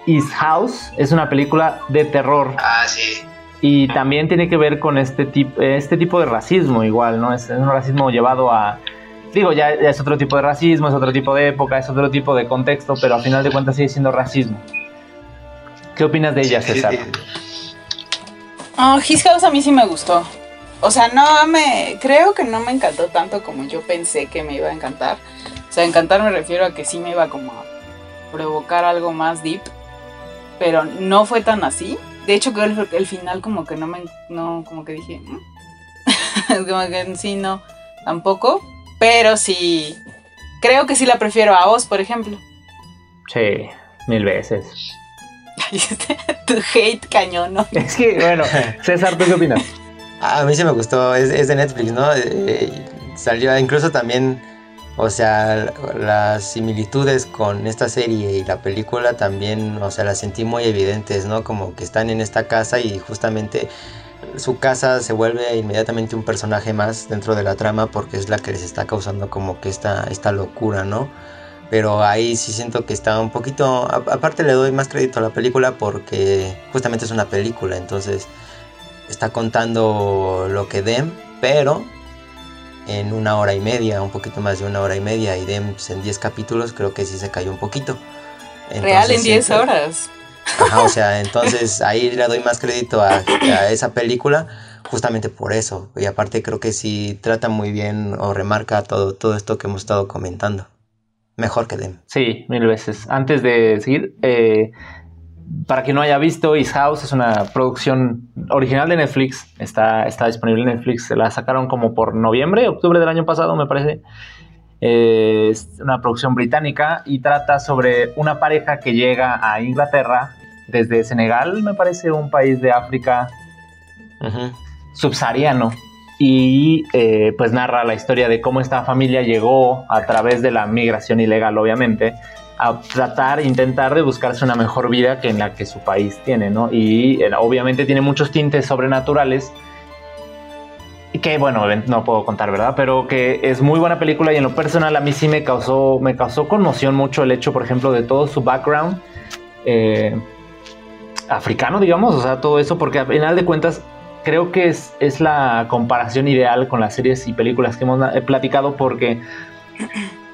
Is House es una película de terror Ah, sí. Y también tiene que ver con este tipo, este tipo de racismo igual, ¿no? Es, es un racismo llevado a... Digo, ya, ya es otro tipo de racismo, es otro tipo de época, es otro tipo de contexto, pero al final de cuentas sigue siendo racismo. ¿Qué opinas de ella, César? Oh, His House a mí sí me gustó. O sea, no me. Creo que no me encantó tanto como yo pensé que me iba a encantar. O sea, encantar me refiero a que sí me iba como a provocar algo más deep. Pero no fue tan así. De hecho, que el, el final como que no me. No, como que dije. "Mm". como que sí, no. Tampoco. Pero sí. Creo que sí la prefiero a Oz, por ejemplo. Sí, mil veces. tu hate cañón, ¿no? Es que, bueno, César, ¿tú qué opinas? A mí sí me gustó, es, es de Netflix, ¿no? Eh, salió incluso también, o sea, las similitudes con esta serie y la película también, o sea, las sentí muy evidentes, ¿no? Como que están en esta casa y justamente su casa se vuelve inmediatamente un personaje más dentro de la trama porque es la que les está causando como que esta, esta locura, ¿no? Pero ahí sí siento que está un poquito, a- aparte le doy más crédito a la película porque justamente es una película, entonces está contando lo que Dem, pero en una hora y media, un poquito más de una hora y media, y Dem pues, en 10 capítulos creo que sí se cayó un poquito. Real en Entonces, 10 siento- horas. Ajá, o sea, entonces ahí le doy más crédito a, a esa película justamente por eso. Y aparte creo que sí trata muy bien o remarca todo, todo esto que hemos estado comentando. Mejor que Dem. Sí, mil veces. Antes de seguir, eh, para quien no haya visto, Is House es una producción original de Netflix. Está, está disponible en Netflix. La sacaron como por noviembre, octubre del año pasado, me parece. Eh, es una producción británica y trata sobre una pareja que llega a Inglaterra desde Senegal, me parece, un país de África subsahariano y eh, pues narra la historia de cómo esta familia llegó a través de la migración ilegal obviamente a tratar, intentar de buscarse una mejor vida que en la que su país tiene, ¿no? Y eh, obviamente tiene muchos tintes sobrenaturales que bueno, no puedo contar, ¿verdad? Pero que es muy buena película y en lo personal a mí sí me causó, me causó conmoción mucho el hecho, por ejemplo, de todo su background eh, africano, digamos, o sea, todo eso, porque al final de cuentas creo que es, es la comparación ideal con las series y películas que hemos eh, platicado porque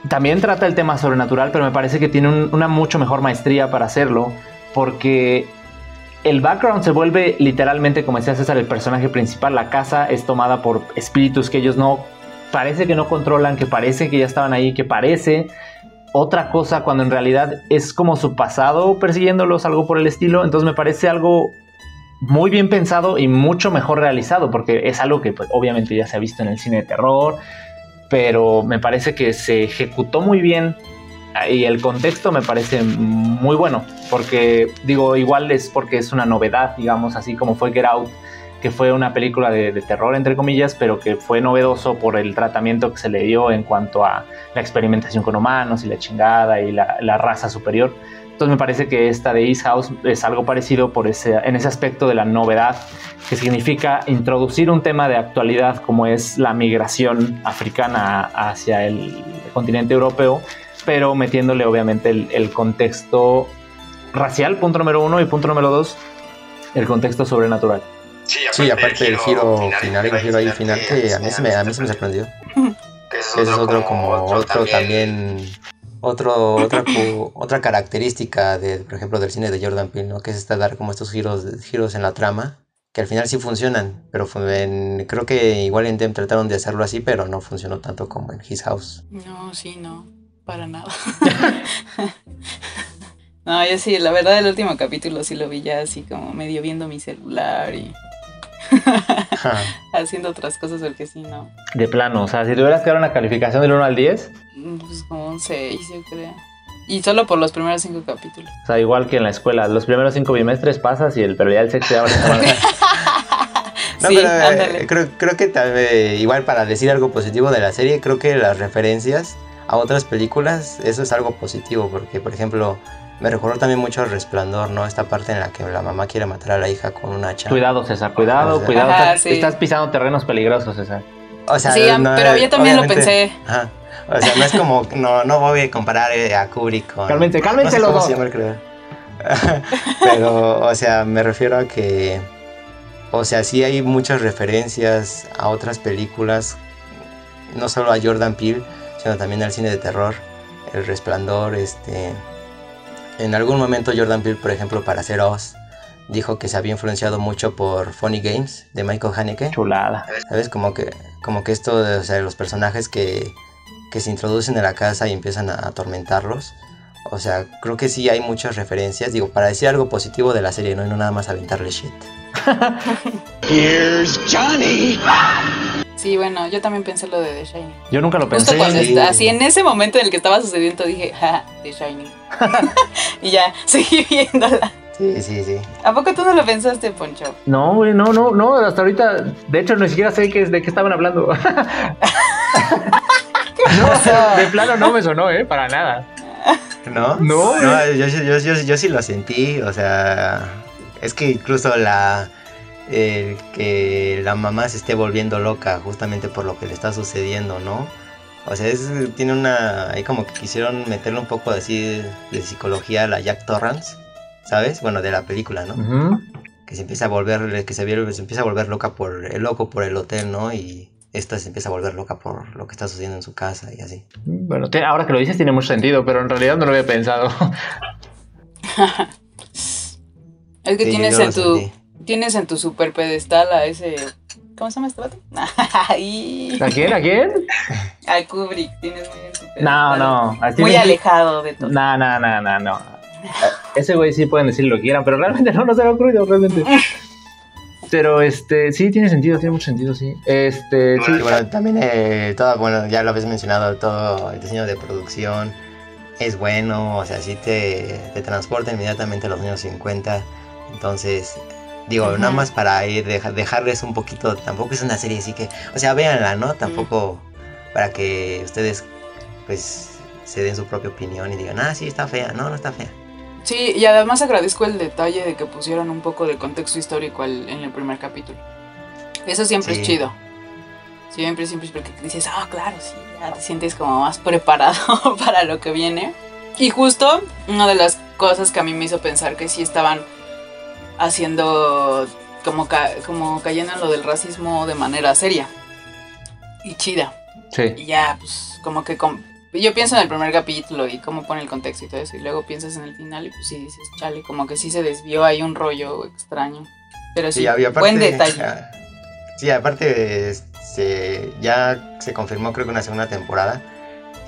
también trata el tema sobrenatural, pero me parece que tiene un- una mucho mejor maestría para hacerlo porque el background se vuelve literalmente, como decía César, el personaje principal. La casa es tomada por espíritus que ellos no, parece que no controlan, que parece que ya estaban ahí, que parece otra cosa cuando en realidad es como su pasado persiguiéndolos, algo por el estilo. Entonces me parece algo muy bien pensado y mucho mejor realizado, porque es algo que pues, obviamente ya se ha visto en el cine de terror, pero me parece que se ejecutó muy bien y el contexto me parece muy bueno, porque digo, igual es porque es una novedad, digamos, así como fue Get Out, que fue una película de, terror, entre comillas, pero que fue novedoso por el tratamiento que se le dio en cuanto a la experimentación con humanos y la chingada y la raza superior. Entonces me parece que esta de East House es algo parecido por ese, en ese aspecto de la novedad, que significa introducir un tema de actualidad como es la migración africana hacia el continente europeo, pero metiéndole obviamente el, el contexto racial, punto número uno, y punto número dos, el contexto sobrenatural. Sí, aparte, sí, aparte giro final, final el giro ahí final que a mí, se me, a mí se me sorprendió. Ese es otro como otro también otro, otra, otra característica de, por ejemplo, del cine de Jordan Peele, ¿no? Que es esta dar como estos giros, giros en la trama, que al final sí funcionan, pero en, creo que igual en Dem trataron de hacerlo así, pero no funcionó tanto como en His House. No, sí, no, para nada. no, yo sí, la verdad el último capítulo sí lo vi ya así como medio viendo mi celular y... haciendo otras cosas porque sí, no. De plano, o sea, si tuvieras que dar una calificación del 1 al 10. Pues como un 6, yo creo. Y solo por los primeros 5 capítulos. O sea, igual que en la escuela, los primeros 5 bimestres pasas y el pero ya el sexto ya No, sí, pero eh, creo, creo que tal vez, igual para decir algo positivo de la serie, creo que las referencias a otras películas, eso es algo positivo, porque por ejemplo, me recordó también mucho al resplandor, ¿no? Esta parte en la que la mamá quiere matar a la hija con un hacha. Cuidado, César, cuidado, o sea, cuidado. Ajá, estás, sí. estás, pisando terrenos peligrosos, César. O sea, sí, no, pero yo también lo pensé. Ajá. O sea, no es como, no, no voy a comparar a Kubrick con... Cálmense, cálmense no sé los dos. pero, o sea, me refiero a que... O sea, sí hay muchas referencias a otras películas, no solo a Jordan Peele, sino también al cine de terror, El Resplandor, este... En algún momento Jordan Peele, por ejemplo, para hacer Oz, dijo que se había influenciado mucho por Funny Games de Michael Haneke. Chulada. ¿Sabes? Como que, como que esto, de, o sea, los personajes que, que se introducen en la casa y empiezan a atormentarlos. O sea, creo que sí hay muchas referencias. Digo, para decir algo positivo de la serie, no, y no nada más aventarle shit. Here's Johnny. Sí, bueno, yo también pensé lo de The Shining. Yo nunca lo pensé. Justo cuando sí. está, así en ese momento en el que estaba sucediendo dije, ja, The Shining. y ya, seguí viéndola. Sí, sí, sí. ¿A poco tú no lo pensaste, Poncho? No, güey, no, no, no, hasta ahorita, de hecho, ni siquiera sé qué, de qué estaban hablando. no, o sea, de plano no me sonó, ¿eh? Para nada. ¿No? No, no yo, yo, yo, yo, sí lo sentí, o sea, es que incluso la... El que la mamá se esté volviendo loca justamente por lo que le está sucediendo, ¿no? O sea, es, tiene una... Ahí como que quisieron meterle un poco así de psicología a la Jack Torrance, ¿sabes? Bueno, de la película, ¿no? Uh -huh. Que se empieza a volver, que se, se empieza a volver loca por el loco por el hotel, ¿no? Y esta se empieza a volver loca por lo que está sucediendo en su casa y así. Bueno, te, ahora que lo dices tiene mucho sentido, pero en realidad no lo había pensado. es que sí, tienes en tu sentí. Tienes en tu super pedestal a ese ¿Cómo se llama este vato? ¿A quién? ¿A quién? A Kubrick, tienes muy en tu pedestal. No, no. Muy alejado de todo. No, no, no, no, no. Ese güey sí pueden decir lo que quieran, pero realmente no nos ha ocurrido, realmente. Pero este, sí, tiene sentido, tiene mucho sentido, sí. Este, bueno, sí. Bueno, también eh, todo, bueno, ya lo habéis mencionado, todo el diseño de producción es bueno, o sea, sí te, te transporta inmediatamente a los años 50. Entonces, digo, -huh. nada más para ir, deja, dejarles un poquito, tampoco es una serie así que, o sea, véanla, ¿no? Tampoco para que ustedes, pues, se den su propia opinión y digan, ah, sí, está fea, no, no está fea. Sí, y además agradezco el detalle de que pusieron un poco de contexto histórico al, en el primer capítulo. Eso siempre sí. es chido. Siempre, siempre, porque dices, ah, oh, claro, sí, ya te sientes como más preparado para lo que viene. Y justo una de las cosas que a mí me hizo pensar que sí estaban haciendo como, ca como cayendo en lo del racismo de manera seria y chida. Sí. Y ya, pues, como que yo pienso en el primer capítulo y cómo pone el contexto y todo eso, y luego piensas en el final y pues sí dices, chale, como que sí se desvió ahí un rollo extraño. Pero sí, sí aparte, buen detalle. Ya, sí, aparte se, ya se confirmó creo que una segunda temporada,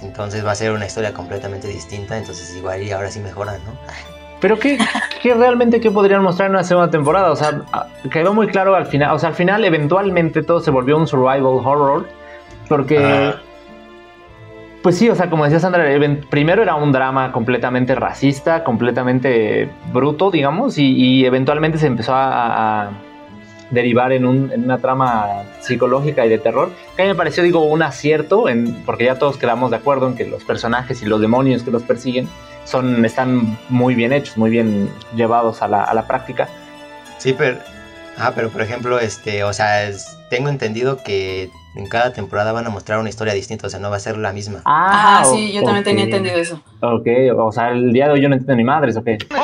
entonces va a ser una historia completamente distinta, entonces igual y ahora sí mejoran, ¿no? Pero ¿qué, qué realmente qué podrían mostrar en una segunda temporada? O sea, quedó muy claro al final, o sea, al final eventualmente todo se volvió un survival horror, porque... Ah Pues sí, o sea, como decía Sandra, primero era un drama completamente racista, completamente bruto, digamos, y, y eventualmente se empezó a, a derivar en, un- en una trama psicológica y de terror, que a mí me pareció, digo, un acierto, en, porque ya todos quedamos de acuerdo en que los personajes y los demonios que los persiguen son, están muy bien hechos, muy bien llevados a la, a la práctica. Sí, pero. Ah, pero por ejemplo, este, o sea, es- tengo entendido que en cada temporada van a mostrar una historia distinta, o sea, no va a ser la misma. Ah, Ajá, sí, yo también tenía entendido eso. Ok, o sea, el día de hoy yo no entiendo ni madres, ok.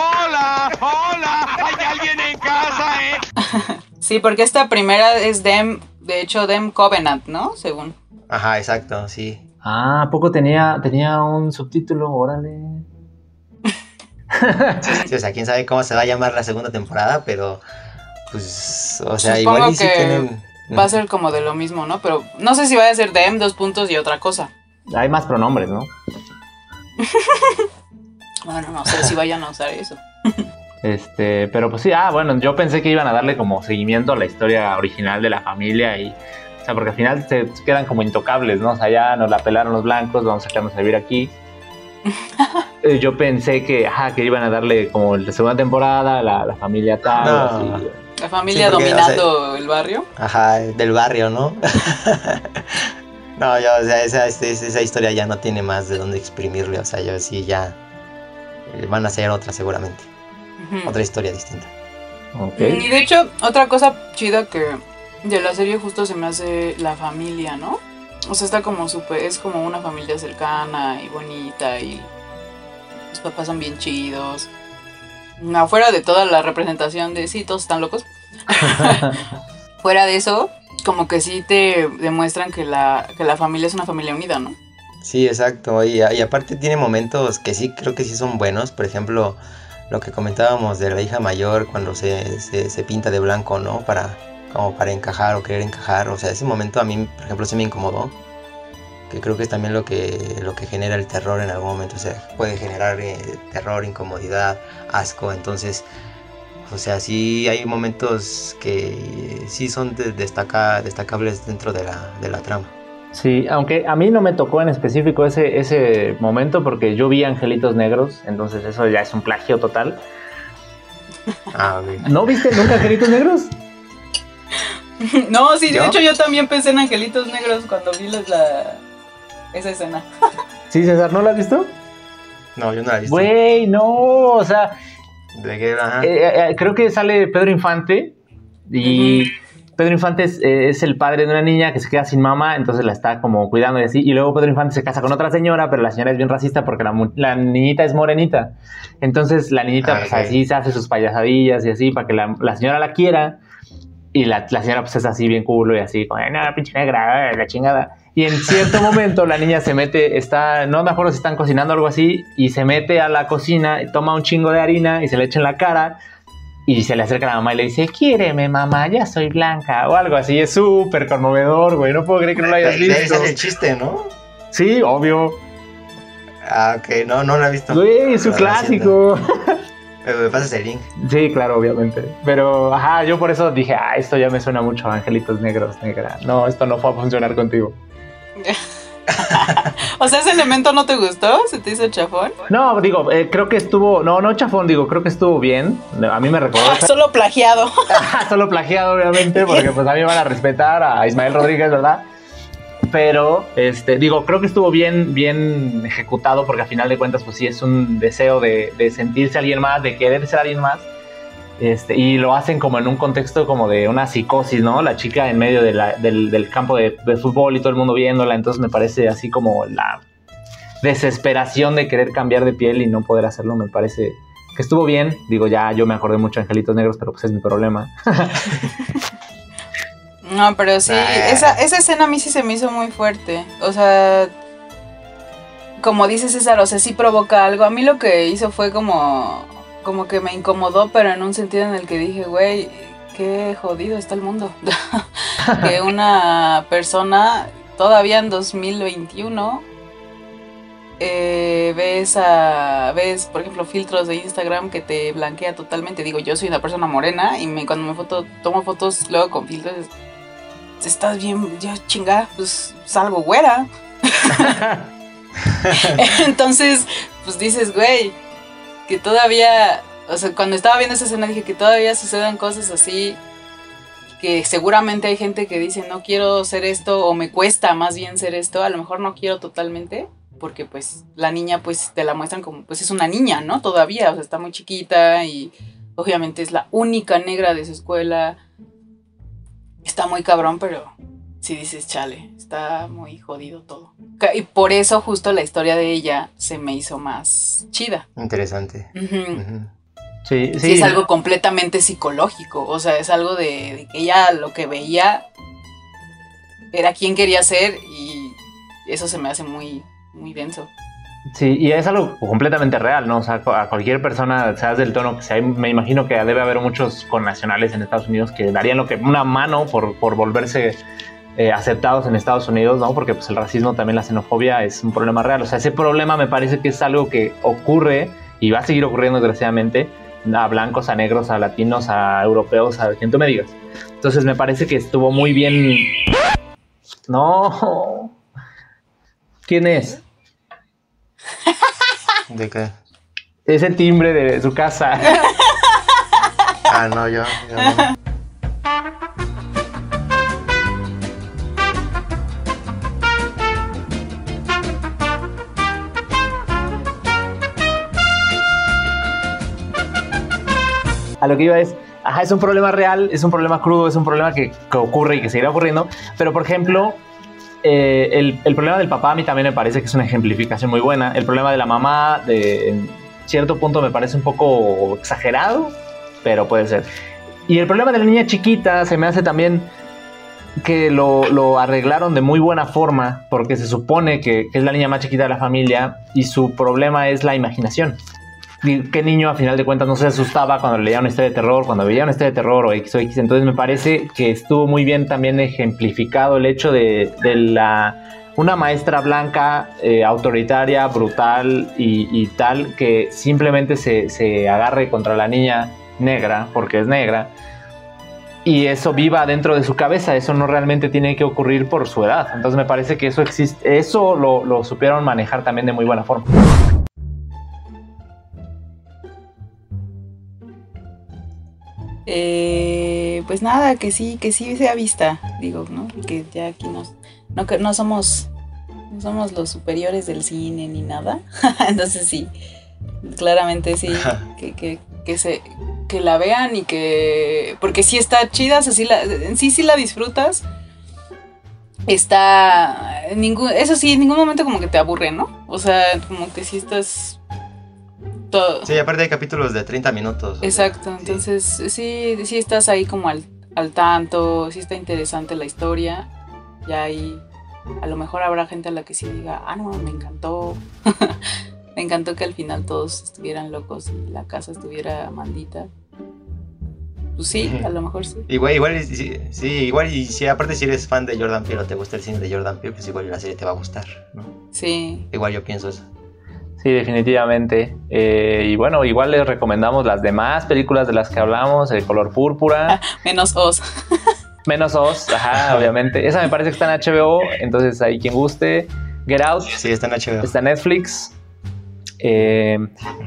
Sí, porque esta primera es Dem, de hecho, Dem Covenant, ¿no? Según. Ajá, exacto, sí. Ah, ¿a poco tenía, tenía un subtítulo? Órale. Sí, o sea, quién sabe cómo se va a llamar la segunda temporada, pero. Pues. O sea, Supongo igual y sí que tienen. Va a ser como de lo mismo, ¿no? Pero no sé si va a ser Dem, dos puntos y otra cosa. Hay más pronombres, ¿no? Bueno, no sé si vayan a usar eso. Este, pero pues sí, ah, bueno, yo pensé que iban a darle como seguimiento a la historia original de la familia y, o sea, porque al final se quedan como intocables, ¿no? O sea, ya nos la pelaron los blancos, vamos a quedarnos a vivir aquí. Eh, yo pensé que, ajá, que iban a darle como la segunda temporada, la, la familia tal, No. así. La familia Sí, porque, o dominando el barrio. Ajá, del barrio, ¿no? no, yo, o sea, esa, esa, esa historia ya no tiene más de dónde exprimirle, o sea, yo sí ya. eh, Van a hacer otra seguramente. Otra historia distinta. Ok. Y de hecho, otra cosa chida que de la serie justo se me hace la familia, ¿no? O sea, está como súper, es como una familia cercana y bonita y los papás son bien chidos. Afuera de toda la representación de sí, todos están locos. Fuera de eso, como que sí te demuestran que la, que la familia es una familia unida, ¿no? Sí, exacto. Y, y aparte tiene momentos que sí creo que sí son buenos. Por ejemplo, lo que comentábamos de la hija mayor cuando se, se, se pinta de blanco, ¿no? Para, como para encajar o querer encajar. O sea, ese momento a mí, por ejemplo, sí me incomodó. Que creo que es también lo que, lo que genera el terror en algún momento. O sea, puede generar eh, terror, incomodidad, asco. Entonces, o sea, sí hay momentos que sí son de- destaca- destacables dentro de la, de la trama. Sí, aunque a mí no me tocó en específico ese, ese momento porque yo vi Angelitos Negros, entonces eso ya es un plagio total. Ah. ¿No viste nunca Angelitos Negros? No, sí, de ¿Yo? hecho yo también pensé en Angelitos Negros cuando vi la, esa escena. Sí, César, ¿no la has visto? No, yo no la he visto. Güey, no, o sea, ¿De qué? Ajá. eh, eh, creo que sale Pedro Infante y Pedro Infante es, eh, es el padre de una niña que se queda sin mamá, entonces la está como cuidando y así, y luego Pedro Infante se casa con otra señora, pero la señora es bien racista porque la, la niñita es morenita, entonces la niñita Ah, pues así se hace sus payasadillas y así para que la, la señora la quiera, y la, la señora pues es así bien culo y así, como, no, pinche negra, eh, la chingada. Y en cierto momento la niña se mete, está, no me acuerdo si están cocinando o algo así, y se mete a la cocina, toma un chingo de harina y se le echa en la cara, y se le acerca a la mamá y le dice, quiéreme mamá, ya soy blanca, o algo así, es súper conmovedor, güey, no puedo creer que no lo hayas de ahí visto. sale el chiste, ¿no? Sí, obvio, Ah, ok, no, no lo he visto. güey, es un clásico. Me, me pasas el link. Sí, claro, obviamente. Pero, ajá, yo por eso dije, ah, esto ya me suena mucho a Angelitos Negros, negra. No, esto no fue a funcionar contigo. O sea, ese elemento no te gustó, se te hizo chafón. No, digo, eh, creo que estuvo, no, no chafón, digo, creo que estuvo bien. A mí me recordó, Solo plagiado. solo plagiado, obviamente, porque pues a mí van a respetar a Ismael Rodríguez, ¿verdad? Pero, este, digo, creo que estuvo bien, bien ejecutado, porque a final de cuentas, pues sí es un deseo de, de sentirse alguien más, de querer ser alguien más. Este, y lo hacen como en un contexto como de una psicosis, ¿no? La chica en medio de la- del, del campo de, de fútbol y todo el mundo viéndola, entonces me parece así como la desesperación de querer cambiar de piel y no poder hacerlo, me parece que estuvo bien. Digo, ya yo me acordé mucho de Angelitos Negros, pero pues es mi problema. No, pero sí, Ah. esa, esa escena a mí sí se me hizo muy fuerte. O sea, como dice César, o sea, sí provoca algo. A mí lo que hizo fue como, como que me incomodó, pero en un sentido en el que dije, güey, qué jodido está el mundo. que una persona todavía en 2021 eh, ves a ves por ejemplo filtros de Instagram que te blanquea totalmente digo yo soy una persona morena y me, cuando me foto tomo fotos luego con filtros estás bien yo chinga pues salgo güera Entonces, pues dices, güey, que todavía, o sea, cuando estaba viendo esa escena dije que todavía sucedan cosas así, que seguramente hay gente que dice, no quiero ser esto, o me cuesta más bien ser esto, a lo mejor no quiero totalmente, porque pues la niña pues te la muestran como, pues es una niña, ¿no? Todavía, o sea, está muy chiquita y obviamente es la única negra de su escuela. Está muy cabrón, pero si dices, chale, está muy jodido todo. Y por eso justo la historia de ella se me hizo más chida. Interesante. Ujú. Sí, sí. Sí, es algo completamente psicológico. O sea, es algo de, de que ella lo que veía era quién quería ser y eso se me hace muy, muy denso. Sí, y es algo completamente real, ¿no? O sea, a cualquier persona, seas del tono que sea, me imagino que debe haber muchos connacionales en Estados Unidos que darían lo que una mano por, por volverse eh, aceptados en Estados Unidos, ¿no? Porque pues el racismo, también la xenofobia es un problema real. O sea, ese problema me parece que es algo que ocurre y va a seguir ocurriendo desgraciadamente a blancos, a negros, a latinos, a europeos, a quien tú me digas. Entonces me parece que estuvo muy bien. No. ¿Quién es? ¿De qué? Es el timbre de su casa. Ah, no, yo. yo no. A lo que iba es, ajá, es un problema real, es un problema crudo, es un problema que, que ocurre y que seguirá ocurriendo. Pero, por ejemplo, eh, el, problema del papá a mí también me parece que es una ejemplificación muy buena. El problema de la mamá, de, en cierto punto, me parece un poco exagerado, pero puede ser. Y el problema de la niña chiquita se me hace también que lo, arreglaron de muy buena forma, porque se supone que es la niña más chiquita de la familia y su problema es la imaginación. ¿Qué niño a final de cuentas no se asustaba cuando leía una historia de terror, cuando veía una historia de terror o X o X? Entonces me parece que estuvo muy bien también ejemplificado el hecho de, de la una maestra blanca eh, autoritaria, brutal y, y tal que simplemente se, se agarre contra la niña negra porque es negra y eso viva dentro de su cabeza, eso no realmente tiene que ocurrir por su edad. Entonces me parece que eso existe, eso lo, lo supieron manejar también de muy buena forma. Eh, pues nada, que sí, que sí sea vista, digo, ¿no? Que ya aquí nos, no, que no somos, no somos los superiores del cine ni nada. Entonces sí, claramente sí, que, que, que se, que la vean y que, porque sí está chida, o sea, sí la, en sí sí la disfrutas. Está, en ningún, eso sí, en ningún momento como que te aburre, ¿no? O sea, como que sí estás todo. Sí, aparte hay capítulos de 30 minutos. o sea, Exacto, sí. entonces sí, sí estás ahí como al, al tanto, sí está interesante la historia, ya ahí a lo mejor habrá gente a la que sí diga, ah, no, me encantó, me encantó que al final todos estuvieran locos y la casa estuviera maldita. Pues sí, a lo mejor sí. Igual, igual, sí, sí, igual, y si aparte si eres fan de Jordan Peele o te gusta el cine de Jordan Peele, pues igual la serie te va a gustar, ¿no? Sí, Igual yo pienso eso. Sí, definitivamente. Eh, y bueno, igual les recomendamos las demás películas de las que hablamos, El color púrpura, menos Oz. menos Oz, ajá, obviamente. Esa me parece que está en HBO, entonces ahí quien guste. Get Out Sí, está en HBO. está en Netflix. Eh.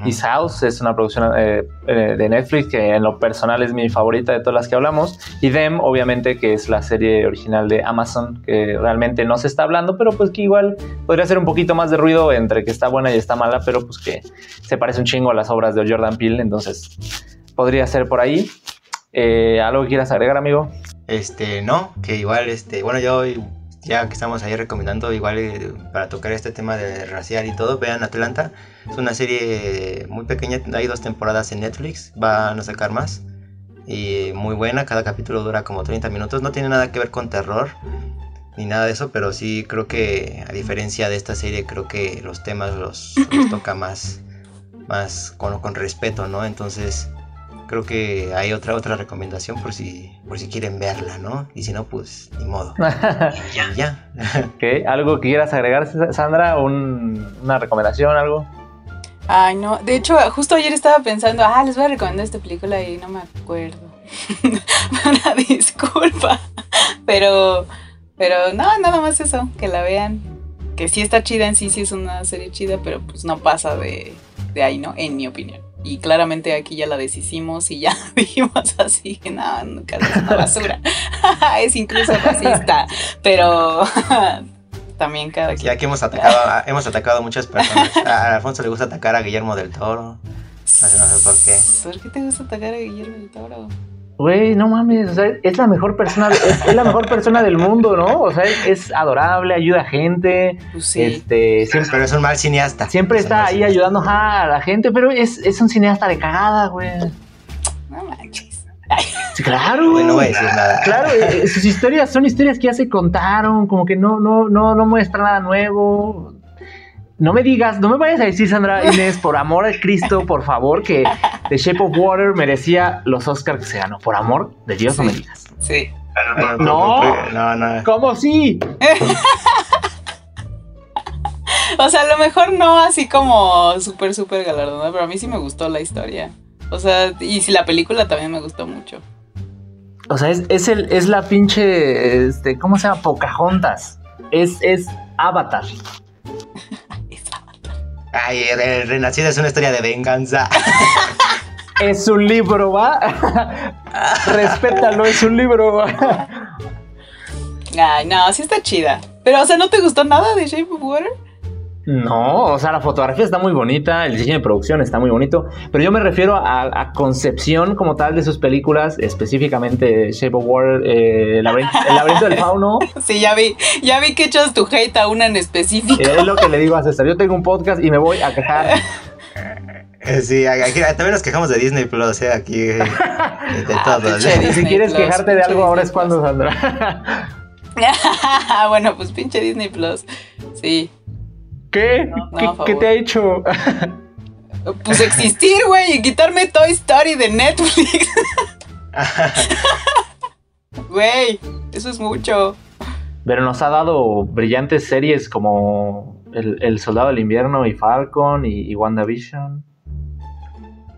His House es una producción eh, eh, de Netflix que en lo personal es mi favorita de todas las que hablamos. Y Them, obviamente, que es la serie original de Amazon, que realmente no se está hablando, pero pues que igual podría hacer un poquito más de ruido entre que está buena y está mala, pero pues que se parece un chingo a las obras de Jordan Peele, entonces podría ser por ahí. Eh, ¿Algo que quieras agregar, amigo? Este, no, que igual, este, bueno, yo ya que estamos ahí recomendando, igual eh, para tocar este tema de racial y todo, vean Atlanta. Es una serie muy pequeña, hay dos temporadas en Netflix, van a sacar más. Y muy buena, cada capítulo dura como 30 minutos, no tiene nada que ver con terror ni nada de eso, pero sí creo que a diferencia de esta serie, creo que los temas los, los toca más, más con, con respeto, ¿no? Entonces creo que hay otra otra recomendación por si por si quieren verla, ¿no? Y si no, pues ni modo. Y ya. ¿Qué? ¿Algo que quieras agregar, Sandra? ¿Un- ¿Una recomendación, algo? Ay, no, de hecho, justo ayer estaba pensando, ah, les voy a recomendar esta película y no me acuerdo. Una disculpa. Pero, pero no, nada más eso, que la vean. que sí está chida en sí, sí es una serie chida, pero pues no pasa de, de ahí, ¿no? En mi opinión. Y claramente aquí ya la deshicimos y ya dijimos así que no, nunca es una basura. es incluso racista, pero también cada Ya que hemos atacado, a- hemos atacado a muchas personas. A a Alfonso le gusta atacar a Guillermo del Toro. No sé, no sé por qué. ¿Por qué te gusta atacar a Guillermo del Toro? Güey, no mames, o sea, es la mejor persona, es, es la mejor persona del mundo, ¿no? O sea, es, es adorable, ayuda a gente, Pues sí. este, siempre, Pero es un mal cineasta. siempre Es está ahí cineasta. ayudando a la gente, pero es, es un cineasta de cagada, güey. No manches. Claro. Güey, no voy a decir nada. Claro, eh, sus historias son historias que ya se contaron, como que no, no, no, no muestra nada nuevo. No me digas, no me vayas a decir, Sandra Inés, por amor a Cristo, por favor, que The Shape of Water merecía los Oscars que se ganó. Por amor de Dios, no me digas. Sí. No. No, no. ¿Cómo sí? O sea, a lo mejor no así como súper, súper galardonada, pero a mí sí me gustó la historia. O sea, y si la película también me gustó mucho. O sea, es, es, el, es la pinche, este, ¿cómo se llama? Pocahontas. Es, es Avatar. Ay, Renacido es una historia de venganza. Es un libro, ¿va? Respétalo, es un libro. Ay, no, sí está chida. Pero, o sea, ¿no te gustó nada de Shape of Water? No, o sea, la fotografía está muy bonita, el diseño de producción está muy bonito, pero yo me refiero a, a concepción como tal de sus películas, específicamente Shape of Water, eh, el, laberinto, el laberinto del fauno. Sí, ya vi, ya vi que echas tu hate a una en específico. Es lo que le digo a César. Yo tengo un podcast y me voy a quejar. Eh, Sí, aquí, también nos quejamos de Disney Plus, eh, aquí. eh, De, de Ah, todo. Si quieres Plus, quejarte de algo, ahora es cuando. Sandra. bueno, pues pinche Disney Plus. Sí. ¿Qué? No, no, ¿Qué, te ha hecho? Pues existir, güey, y quitarme Toy Story de Netflix. Güey, eso es mucho. Pero nos ha dado brillantes series como El, El Soldado del Invierno y Falcon y, y WandaVision.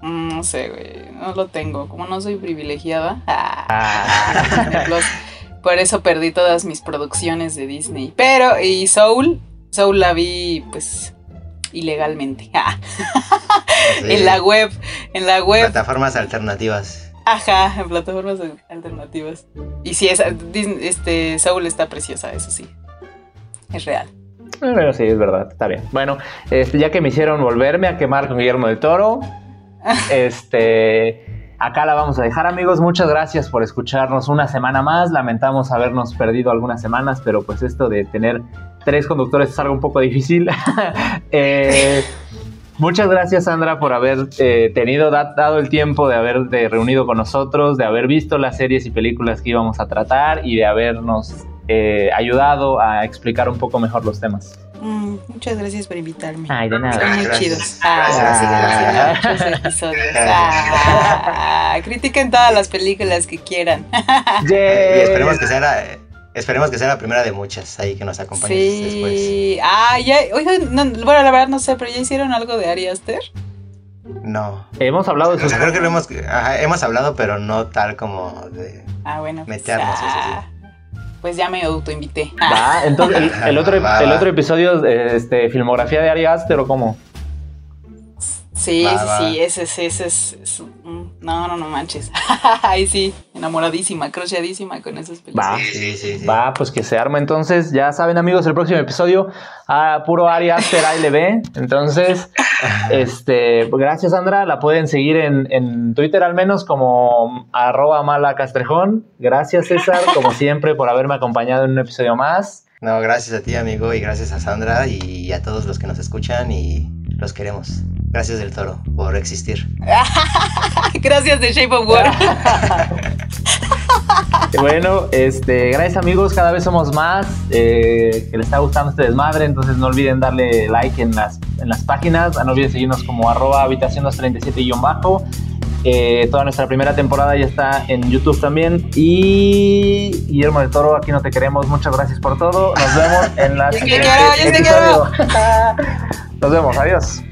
Mm, No sé, güey, no lo tengo. Como no soy privilegiada. ah. Por eso perdí todas mis producciones de Disney. Pero, y Soul, Soul la vi, pues, ilegalmente. Ah, Sí. En la web, en la web. Plataformas alternativas. Ajá, en plataformas alternativas. Y sí, esa, Disney- este, Soul está preciosa, eso sí. Es real. Pero sí, es verdad, está bien. Bueno, este, ya que me hicieron volverme a quemar con Guillermo del Toro, este, acá la vamos a dejar, amigos. Muchas gracias por escucharnos una semana más. Lamentamos habernos perdido algunas semanas, pero pues esto de tener tres conductores es algo un poco difícil. Eh, muchas gracias, Sandra, por haber eh, tenido, da- dado el tiempo de haberte reunido con nosotros, de haber visto las series y películas que íbamos a tratar y de habernos eh, ayudado a explicar un poco mejor los temas. Mm, muchas gracias por invitarme. Ay, de Son nada. muy Gracias. chidos. Gracias, Ah, gracias. muchos episodios. Ah, critiquen todas las películas que quieran. Y esperemos que sea la, esperemos que sea la primera de muchas ahí que nos acompañes después. Sí. Ah, ya. Oigan, no, bueno, la verdad no sé, pero ya hicieron algo de Ari Aster. No. Hemos hablado de O sus... sea, creo que lo hemos, ajá, hemos hablado, pero no tal como de. Ah, bueno. pues, Meternos, eso sí. ah, Pues ya me autoinvité. Ah, Va, entonces el, el otro, Va, el otro episodio, este, filmografía de Ari Aster o cómo? Sí, Va, sí, va. sí, ese, ese, ese es, No, no, no manches. Ay, sí, enamoradísima, crocheadísima con esas películas. Va. Sí, sí. Va, pues que se arma entonces. Ya saben, amigos, el próximo episodio a puro Ari Aster ALB. Entonces, este, gracias, Sandra. La pueden seguir en, en Twitter al menos como arroba mala castrejón. Gracias, César, como siempre, por haberme acompañado en un episodio más. No, gracias a ti, amigo, y gracias a Sandra y a todos los que nos escuchan y los queremos. Gracias del toro por existir. Gracias de Shape of Water. Bueno, este, gracias amigos, cada vez somos más, eh, que les está gustando este desmadre, entonces no olviden darle like en las, en las páginas, no olviden seguirnos como arroba habitación 237-bajo. Eh, toda nuestra primera temporada ya está en YouTube también. Y Guillermo del Toro, aquí no te queremos. Muchas gracias por todo. Nos vemos en la Yo te siguiente quiero, yo te episodio. Nos vemos, adiós.